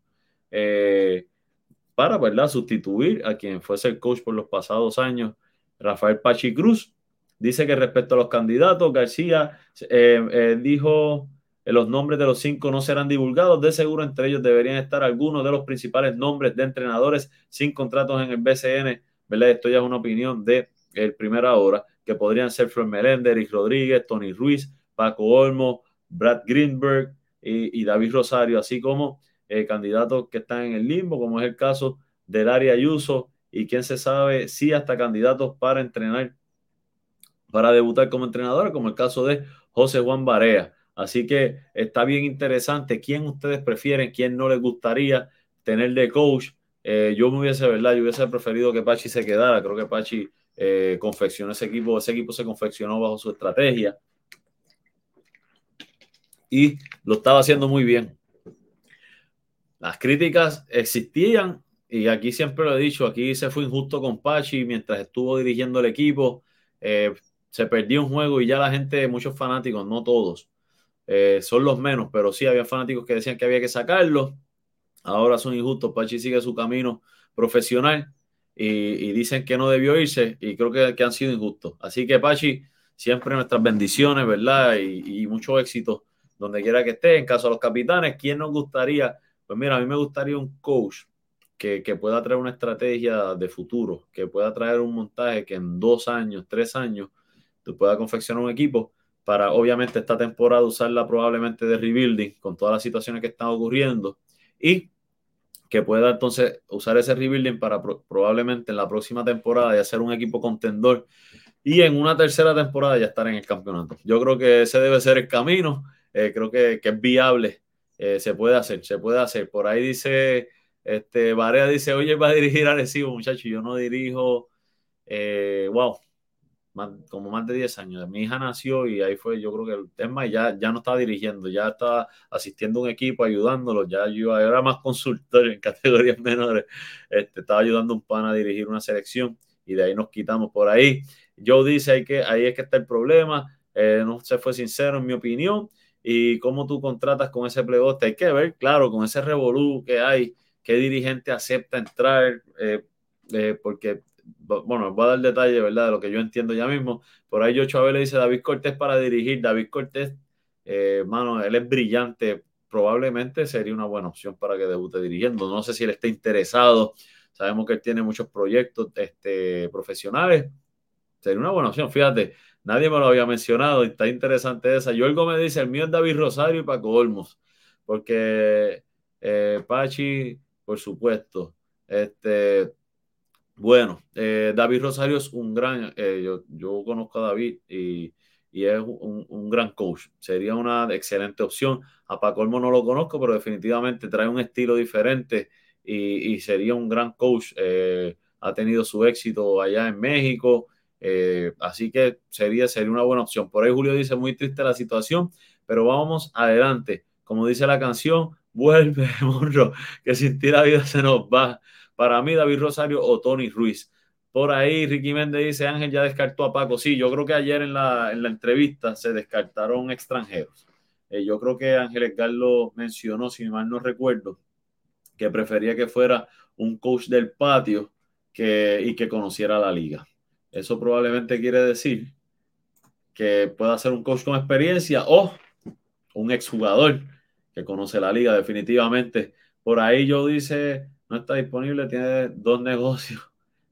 para, ¿verdad?, sustituir a quien fuese el coach por los pasados años, Rafael Pachi Cruz. Dice que respecto a los candidatos, García eh, dijo los nombres de los cinco no serán divulgados. De seguro, entre ellos deberían estar algunos de los principales nombres de entrenadores sin contratos en el BCN. ¿verdad? Esto ya es una opinión de el primera hora, que podrían ser Fred Meléndez, Eric Rodríguez, Tony Ruiz, Paco Olmo, Brad Greenberg y, David Rosario, así como eh, candidatos que están en el limbo, como es el caso del área Ayuso, y quién se sabe si hasta candidatos para entrenar, para debutar como entrenador, como el caso de José Juan Barea. Así que está bien interesante. ¿Quién ustedes prefieren? ¿Quién no les gustaría tener de coach? Eh, yo me hubiese, ¿verdad? Yo hubiese preferido que Pachi se quedara. Creo que Pachi eh, confeccionó ese equipo. Ese equipo se confeccionó bajo su estrategia. Y lo estaba haciendo muy bien. Las críticas existían y aquí siempre lo he dicho, aquí se fue injusto con Pachi mientras estuvo dirigiendo el equipo. Eh, se perdió un juego y ya la gente, muchos fanáticos, no todos, eh, son los menos, pero sí había fanáticos que decían que había que sacarlo. Ahora son injustos. Pachi sigue su camino profesional y, dicen que no debió irse y creo que, han sido injustos. Así que Pachi, siempre nuestras bendiciones, ¿verdad? Y, mucho éxito donde quiera que esté. En caso de los capitanes, ¿quién nos gustaría? Pues mira, a mí me gustaría un coach que, que pueda traer una estrategia de futuro, que pueda traer un montaje que en dos años, tres años, tú pueda confeccionar un equipo para obviamente esta temporada usarla probablemente de rebuilding con todas las situaciones que están ocurriendo y que pueda entonces usar ese rebuilding para probablemente en la próxima temporada ya ser un equipo contendor y en una tercera temporada ya estar en el campeonato. Yo creo que ese debe ser el camino, eh, creo que, es viable, eh, se puede hacer, se puede hacer. Por ahí dice, este, Barea dice, oye, va a dirigir a Recibo, muchachos, yo no dirijo, eh, wow, como más de 10 años. Mi hija nació y ahí fue, yo creo que el tema ya, ya no estaba dirigiendo, ya estaba asistiendo a un equipo, ayudándolo, ya yo era más consultor en categorías menores, este, estaba ayudando a un pan a dirigir una selección y de ahí nos quitamos por ahí. Joe dice ahí que ahí es que está el problema, eh, no se fue sincero en mi opinión y cómo tú contratas con ese plegote, hay que ver, claro, con ese revolú que hay, qué dirigente acepta entrar, eh, eh, porque bueno, voy a dar detalle, ¿verdad? De lo que yo entiendo ya mismo. Por ahí yo Chávez le dice David Cortés para dirigir. David Cortés, eh, él es brillante. Probablemente sería una buena opción para que debute dirigiendo. No sé si él está interesado. Sabemos que él tiene muchos proyectos este, profesionales. Sería una buena opción. Fíjate, nadie me lo había mencionado. Está interesante esa. Yo me dice, el mío es David Rosario y Paco Olmos. Porque eh, Pachi, por supuesto. Este, bueno, eh, David Rosario es un gran, eh, yo, yo, conozco a David y, y es un, un, gran coach. Sería una excelente opción. A Paco Olmo no lo conozco, pero definitivamente trae un estilo diferente y, y sería un gran coach. Eh, ha tenido su éxito allá en México, así que sería, sería una buena opción. Por ahí Julio dice, muy triste la situación, pero vamos adelante. Como dice la canción, vuelve, Monro, que sin ti la vida se nos va. Para mí, David Rosario o Tony Ruiz. Por ahí, Ricky Méndez dice, Ángel ya descartó a Paco. Sí, yo creo que ayer en la, en la entrevista se descartaron extranjeros. Eh, yo creo que Ángel lo mencionó, si mal no recuerdo, que prefería que fuera un coach del patio que, y que conociera la liga. Eso probablemente quiere decir que pueda ser un coach con experiencia o un exjugador que conoce la liga definitivamente. Por ahí yo dice no está disponible, tiene dos negocios.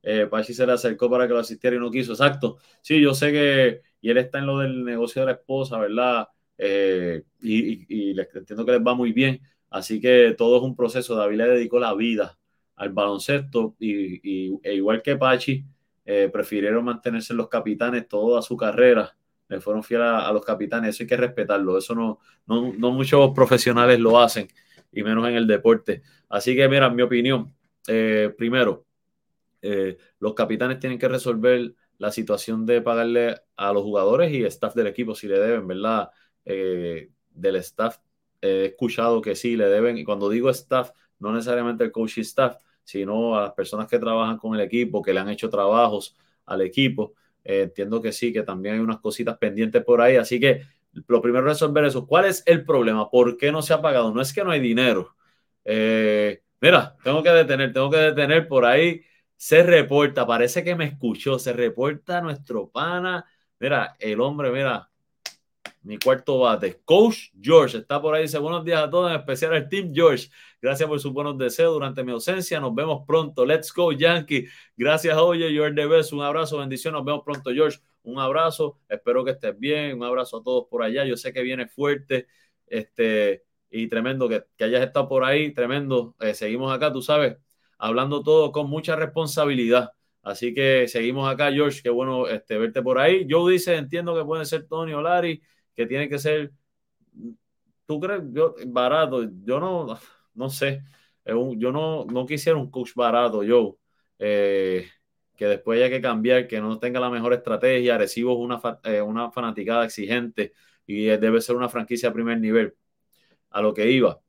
Eh, Pachi se le acercó para que lo asistiera y no quiso. Exacto. Sí, yo sé que, y él está en lo del negocio de la esposa, ¿verdad? Eh, y, les entiendo que les va muy bien. Así que todo es un proceso. David le dedicó la vida al baloncesto y, e igual que Pachi, eh, prefirieron mantenerse en los capitanes toda su carrera. Le fueron fieles a, los capitanes. Eso hay que respetarlo. Eso no, no, no muchos profesionales lo hacen y menos en el deporte. Así que, mira, mi opinión, eh, primero, eh, los capitanes tienen que resolver la situación de pagarle a los jugadores y staff del equipo si le deben, ¿verdad? Del staff he escuchado que sí le deben, y cuando digo staff, no necesariamente el coaching staff, sino a las personas que trabajan con el equipo, que le han hecho trabajos al equipo. entiendo que sí, que también hay unas cositas pendientes por ahí, así que lo primero es resolver eso. ¿Cuál es el problema? ¿Por qué no se ha pagado? No es que no hay dinero. Eh, mira, tengo que detener, tengo que detener por ahí. Se reporta, parece que me escuchó, se reporta nuestro pana. Mira, el hombre, mira, mi cuarto bate. Coach George está por ahí. Dice buenos días a todos, en especial al Team George. Gracias por sus buenos deseos durante mi ausencia. Nos vemos pronto. Let's go, Yankee. Gracias, oye, George the best. Un abrazo, bendición. Nos vemos pronto, George un abrazo, espero que estés bien, un abrazo a todos por allá, yo sé que viene fuerte, este, y tremendo que, hayas estado por ahí, tremendo, eh, seguimos acá, tú sabes, hablando todo con mucha responsabilidad, así que seguimos acá, George, qué bueno este, verte por ahí, yo dice, entiendo que puede ser Tony o Larry, que tiene que ser, tú crees, yo, barato, yo no, no sé, yo no, no quisiera un coach barato, yo, eh, que después haya que cambiar, que no tenga la mejor estrategia. Recibo una, eh, una fanaticada exigente y debe ser una franquicia a primer nivel. A lo que iba.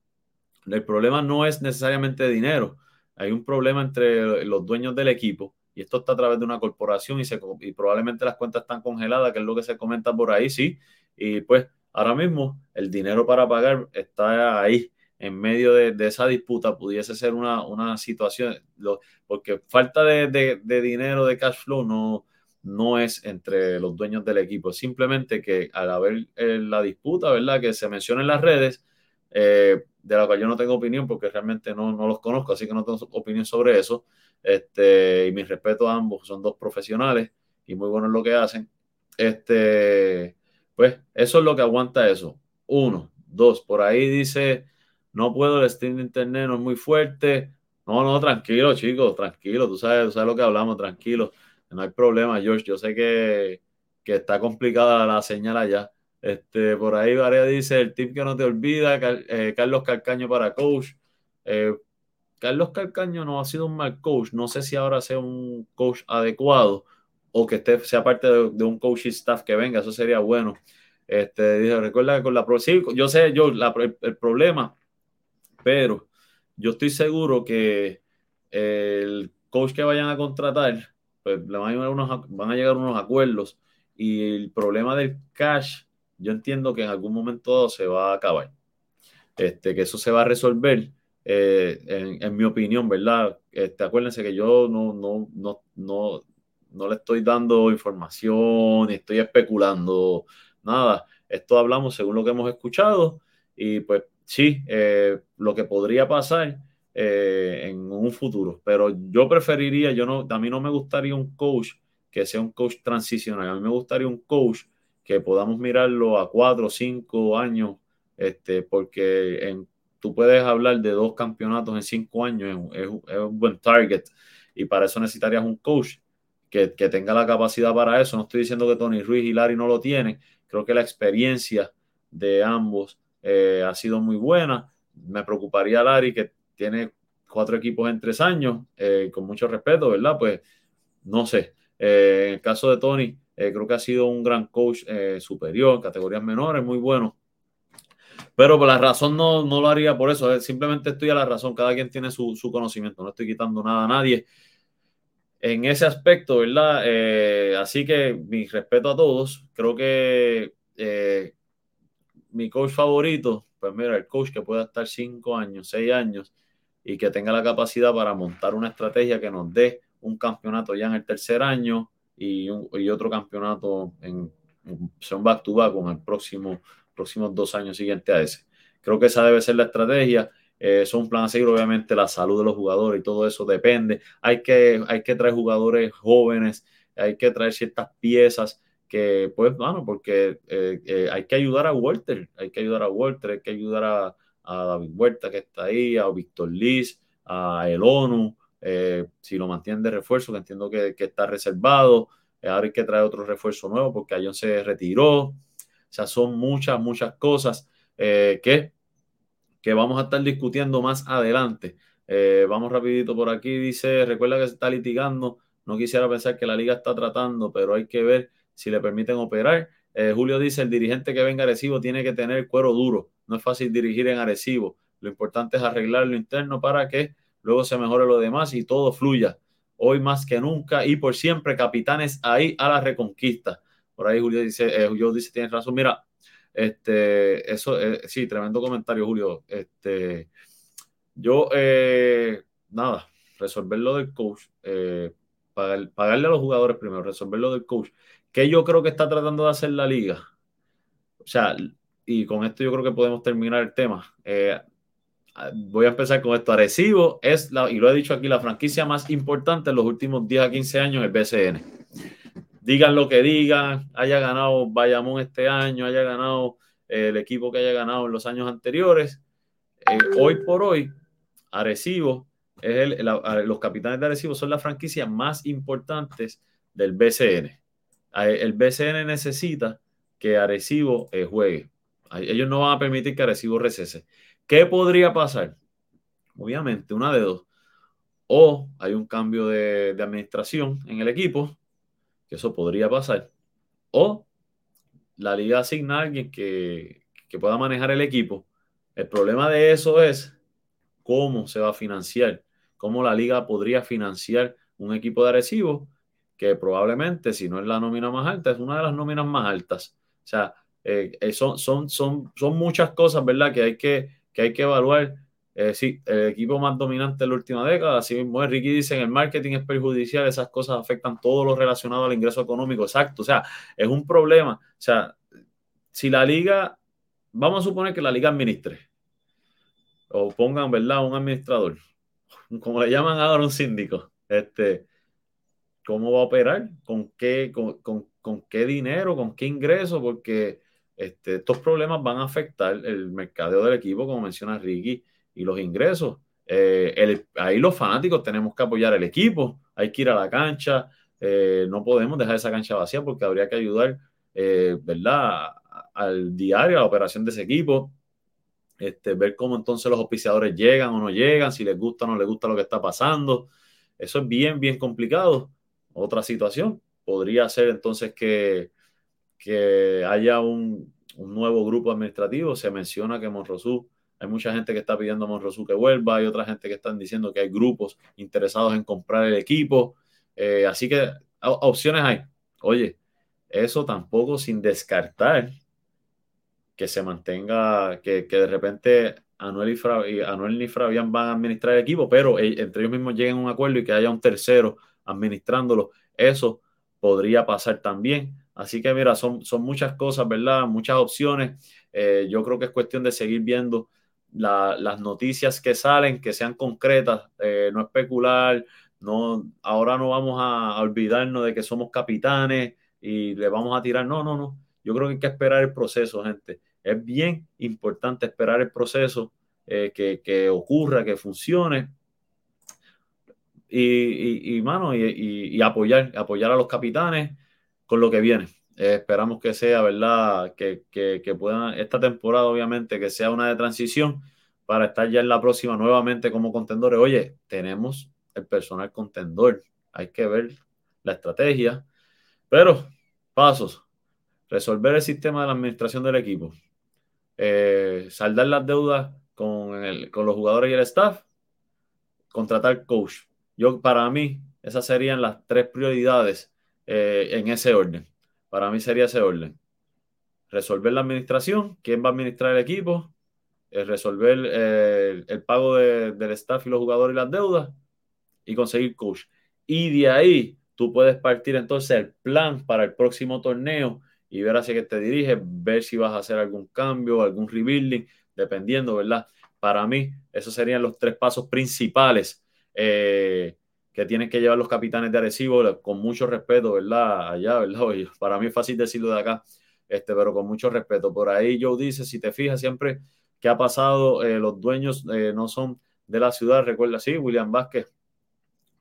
El problema no es necesariamente dinero. Hay un problema entre los dueños del equipo y esto está a través de una corporación y, se, y probablemente las cuentas están congeladas, que es lo que se comenta por ahí, sí. Y pues ahora mismo el dinero para pagar está ahí en medio de, esa disputa pudiese ser una, situación, porque falta de, dinero, de cash flow, no, no es entre los dueños del equipo, simplemente que al haber eh, la disputa, ¿verdad? Que se menciona en las redes, eh, de la cual yo no tengo opinión porque realmente no, los conozco, así que no tengo opinión sobre eso. Este, y mi respeto a ambos, son dos profesionales y muy buenos en lo que hacen. Este, pues eso es lo que aguanta eso. Uno, dos, por ahí dice no puedo, el stream de internet no es muy fuerte. No, no, tranquilo, chicos, tranquilo, tú sabes, tú sabes lo que hablamos, tranquilo, no hay problema, George. Yo sé que, está complicada la señal allá. Este, por ahí Varea dice, el tip que no te olvida, eh, Carlos Calcaño para coach. Eh, Carlos Calcaño no ha sido un mal coach, no sé si ahora sea un coach adecuado, o que esté, sea parte de, un coaching staff que venga, eso sería bueno. Este, dije, recuerda que con la sí, yo sé yo el, problema, pero yo estoy seguro que el coach que vayan a contratar, pues le van a llegar unos, van a llegar unos acuerdos y el problema del cash, yo entiendo que en algún momento se va a acabar. Este, que eso se va a resolver, eh, en, mi opinión, ¿verdad? Este, acuérdense que yo no, no, no, no, no le estoy dando información, ni estoy especulando, nada. Esto hablamos según lo que hemos escuchado y pues sí, eh, lo que podría pasar eh, en un futuro, pero yo preferiría, yo no, a mí no me gustaría un coach que sea un coach transicional, a mí me gustaría un coach que podamos mirarlo a cuatro o cinco años, este, porque en, tú puedes hablar de dos campeonatos en cinco años, es, es un buen target y para eso necesitarías un coach que, tenga la capacidad para eso. No estoy diciendo que Tony Ruiz y Larry no lo tienen. Creo que la experiencia de ambos eh, ha sido muy buena. Me preocuparía Larry, que tiene cuatro equipos en tres años, eh, con mucho respeto, ¿verdad? Pues no sé. Eh, en el caso de Tony, creo que ha sido un gran coach superior, categorías menores, muy bueno. Pero por la razón no, no lo haría por eso, simplemente estoy a la razón, cada quien tiene su, su conocimiento, no estoy quitando nada a nadie en ese aspecto, ¿verdad? Eh, así que mi respeto a todos. Creo que eh, mi coach favorito, pues mira, el coach que pueda estar cinco años, seis años y que tenga la capacidad para montar una estrategia que nos dé un campeonato ya en el tercer año y, otro campeonato en, son back to back con el próximo, próximos dos años siguientes a ese. Creo que esa debe ser la estrategia eh, es un plan a seguir, obviamente la salud de los jugadores y todo eso depende. Hay que, hay que traer jugadores jóvenes, hay que traer ciertas piezas que, pues, bueno, porque eh, eh, hay que ayudar a Walter, hay que ayudar a Walter, hay que ayudar a, David Huerta que está ahí, a Víctor Liz, a El ONU, si lo mantienen de refuerzo, que entiendo que, está reservado, ahora hay que traer otro refuerzo nuevo porque Ayón se retiró, o sea, son muchas, muchas cosas que que vamos a estar discutiendo más adelante. Eh, vamos rapidito por aquí, dice, recuerda que se está litigando, no quisiera pensar que la liga está tratando, pero hay que ver si le permiten operar. Eh, Julio dice, el dirigente que venga agresivo tiene que tener cuero duro, no es fácil dirigir en agresivo, lo importante es arreglar lo interno para que luego se mejore lo demás y todo fluya. Hoy más que nunca y por siempre, capitanes ahí a la reconquista. Por ahí Julio dice, eh, Julio dice, tienes razón, mira, este, eso, eh, sí, tremendo comentario, Julio. Este, yo, eh, nada, resolver lo del coach, eh, pagarle a los jugadores primero, resolver lo del coach, que yo creo que está tratando de hacer la liga. O sea, y con esto yo creo que podemos terminar el tema. voy a empezar con esto. Arecibo es, la, y lo he dicho aquí, la franquicia más importante en los últimos 10 a 15 años, el BCN digan lo que digan, haya ganado Bayamón este año, haya ganado eh, el equipo que haya ganado en los años anteriores, eh, hoy por hoy, Arecibo, es el, los capitanes de Arecibo son las franquicias más importantes del BCN. El BCN necesita que Arecibo eh, juegue. Ellos no van a permitir que Arecibo recese. ¿Qué podría pasar? Obviamente, una de dos. O hay un cambio de administración en el equipo, que eso podría pasar. O la liga asigna a alguien que, pueda manejar el equipo. El problema de eso es cómo se va a financiar, cómo la liga podría financiar un equipo de Arecibo que probablemente, si no es la nómina más alta, es una de las nóminas más altas. O sea, eh, eh, son, son, son, son muchas cosas, ¿verdad? Que hay que, que hay que evaluar eh, sí, el equipo más dominante de la última década, así mismo Ricky dice, en el marketing es perjudicial, esas cosas afectan todo lo relacionado al ingreso económico, exacto, o sea, es un problema, o sea, si la liga, vamos a suponer que la liga administre, o pongan, ¿verdad?, un administrador, como le llaman ahora un síndico, este, ¿cómo va a operar? ¿Con qué, con, con, qué dinero? ¿Con qué ingreso? Porque este, estos problemas van a afectar el mercadeo del equipo, como menciona Ricky, y los ingresos. Eh, ahí los fanáticos tenemos que apoyar el equipo, hay que ir a la cancha, eh, no podemos dejar esa cancha vacía porque habría que ayudar, eh, ¿verdad?, al diario, a la operación de ese equipo, este, ver cómo entonces los auspiciadores llegan o no llegan, si les gusta o no les gusta lo que está pasando. Eso es bien, bien complicado. Otra situación, podría ser entonces que, que haya un, un nuevo grupo administrativo. Se menciona que Monrosú, hay mucha gente que está pidiendo a Monrosú que vuelva, hay otra gente que están diciendo que hay grupos interesados en comprar el equipo. Eh, así que opciones hay. Oye, eso tampoco sin descartar que se mantenga, que, que de repente Anuel y, Anuel y Fabián van a administrar el equipo, pero entre ellos mismos lleguen a un acuerdo y que haya un tercero administrándolo. Eso podría pasar también. Así que mira, son, son muchas cosas, ¿verdad? Muchas opciones. Eh, yo creo que es cuestión de seguir viendo la, las noticias que salen, que sean concretas, eh, no especular. No, ahora no vamos a, olvidarnos de que somos capitanes y le vamos a tirar. No, no, no. Yo creo que hay que esperar el proceso, gente. Es bien importante esperar el proceso, eh, que, que, ocurra, que funcione. Y, y, mano, y, y, apoyar, apoyar a los capitanes con lo que viene. Eh, esperamos que sea, ¿verdad? Que, que, puedan, esta temporada obviamente, que sea una de transición para estar ya en la próxima nuevamente como contendores. Oye, tenemos el personal contendor, hay que ver la estrategia, pero pasos, resolver el sistema de la administración del equipo, eh, saldar las deudas con, el, con los jugadores y el staff, contratar coach. Yo, para mí, esas serían las tres prioridades eh, en ese orden. Para mí sería ese orden. Resolver la administración, quién va a administrar el equipo, eh, resolver eh, el pago de, del staff y los jugadores y las deudas y conseguir coach. Y de ahí tú puedes partir entonces el plan para el próximo torneo y ver hacia qué te diriges, ver si vas a hacer algún cambio, algún rebuilding, dependiendo, ¿verdad? Para mí, esos serían los tres pasos principales. Eh, que tienen que llevar los capitanes de Arecibo con mucho respeto, ¿verdad? Allá, ¿verdad? para mí es fácil decirlo de acá, este, pero con mucho respeto. Por ahí yo dice, si te fijas siempre que ha pasado, eh, los dueños eh, no son de la ciudad, recuerda, sí, William Vázquez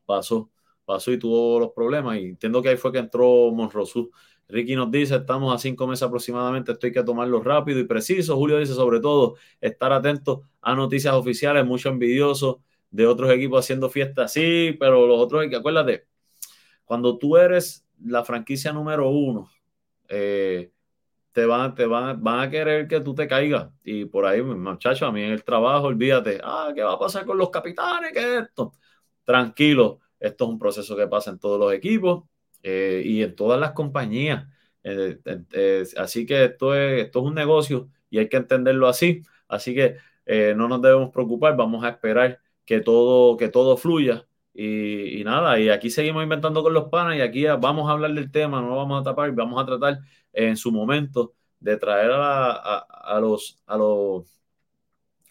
pasó, pasó y tuvo los problemas y entiendo que ahí fue que entró Monrosú. Ricky nos dice, estamos a cinco meses aproximadamente, esto hay que tomarlo rápido y preciso. Julio dice, sobre todo, estar atento a noticias oficiales, mucho envidioso de otros equipos haciendo fiestas, sí, pero los otros, acuérdate, cuando tú eres la franquicia número uno, eh, te, van, te van, van a querer que tú te caigas. Y por ahí, muchachos, a mí en el trabajo, olvídate, ah, ¿qué va a pasar con los capitanes? ¿Qué es esto? Tranquilo, esto es un proceso que pasa en todos los equipos eh, y en todas las compañías. Eh, así que esto es, esto es un negocio y hay que entenderlo así. Así que no nos debemos preocupar, vamos a esperar que todo, que todo fluya. Y, nada, y aquí seguimos inventando con los panas y aquí vamos a hablar del tema, no lo vamos a tapar, vamos a tratar en su momento de traer a, a, los, a, los,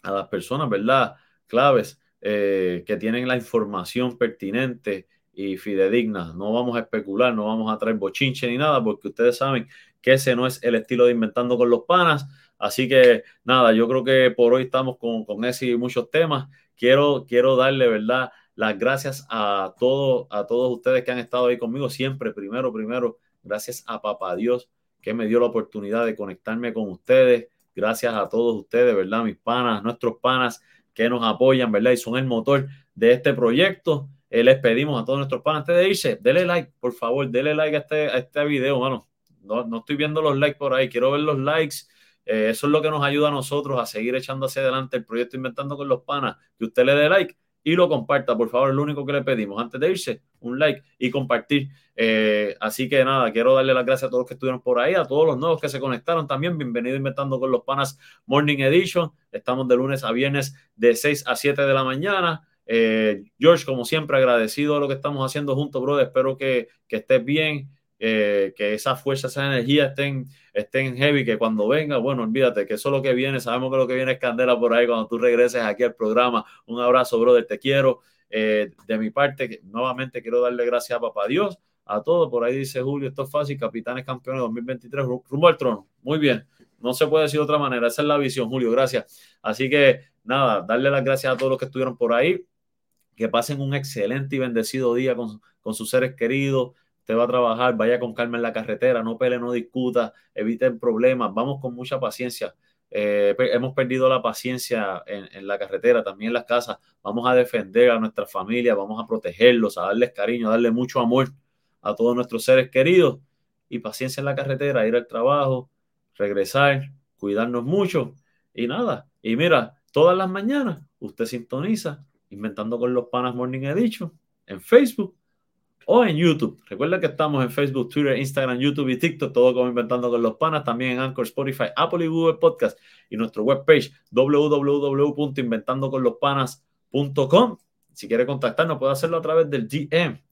a las personas, ¿verdad? Claves eh, que tienen la información pertinente y fidedigna. No vamos a especular, no vamos a traer bochinche ni nada, porque ustedes saben que ese no es el estilo de inventando con los panas. Así que nada, yo creo que por hoy estamos con, con ese y muchos temas quiero, quiero darle, ¿verdad? Las gracias a todos, a todos ustedes que han estado ahí conmigo siempre. Primero, primero, gracias a Papá Dios que me dio la oportunidad de conectarme con ustedes. Gracias a todos ustedes, ¿verdad? Mis panas, nuestros panas que nos apoyan, ¿verdad? Y son el motor de este proyecto. Eh, les pedimos a todos nuestros panas, antes de irse, denle like, por favor, denle like a este, a este video, mano. No, no estoy viendo los likes por ahí, quiero ver los likes eh, eso es lo que nos ayuda a nosotros a seguir echando hacia adelante el proyecto Inventando con los Panas. Que usted le dé like y lo comparta, por favor, es lo único que le pedimos. Antes de irse, un like y compartir. Eh, así que nada, quiero darle las gracias a todos los que estuvieron por ahí, a todos los nuevos que se conectaron también. Bienvenido Inventando con los Panas Morning Edition. Estamos de lunes a viernes de 6 a 7 de la mañana. Eh, George, como siempre, agradecido de lo que estamos haciendo juntos, brother. Espero que, que estés bien. Eh, que esa fuerza, esa energía estén, estén heavy, que cuando venga, bueno, olvídate que eso es lo que viene, sabemos que lo que viene es candela por ahí cuando tú regreses aquí al programa. Un abrazo, brother, te quiero. Eh, de mi parte, nuevamente quiero darle gracias a Papá Dios, a todos. Por ahí dice Julio, esto es fácil, capitanes campeones 2023, rumbo al trono. Muy bien, no se puede decir de otra manera, esa es la visión, Julio, gracias. Así que nada, darle las gracias a todos los que estuvieron por ahí, que pasen un excelente y bendecido día con, con sus seres queridos, va a trabajar, vaya con calma en la carretera, no pele, no discuta, eviten problemas, vamos con mucha paciencia. Eh, hemos perdido la paciencia en, en, la carretera, también en las casas. Vamos a defender a nuestra familia, vamos a protegerlos, a darles cariño, a darle mucho amor, a todos nuestros seres queridos y paciencia en la carretera, ir al trabajo, regresar, cuidarnos mucho y nada. Y mira, todas las mañanas usted sintoniza Inventando con los Panas Morning Edition en Facebook o en YouTube. Recuerda que estamos en Facebook, Twitter, Instagram, YouTube y TikTok, todo como Inventando con los Panas, también en Anchor, Spotify, Apple y Google Podcast y nuestro webpage www.inventandoconlospanas.com. Si quiere contactarnos, puede hacerlo a través del DM,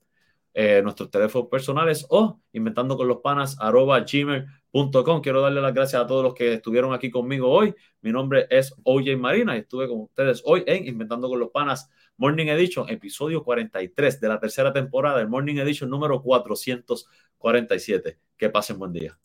eh, nuestros teléfonos personales o inventando con los panas gmail.com. Quiero darle las gracias a todos los que estuvieron aquí conmigo hoy. Mi nombre es OJ Marina y estuve con ustedes hoy en Inventando con los Panas Morning Edition, episodio 43 de la tercera temporada, el Morning Edition número 447. Que pasen buen día.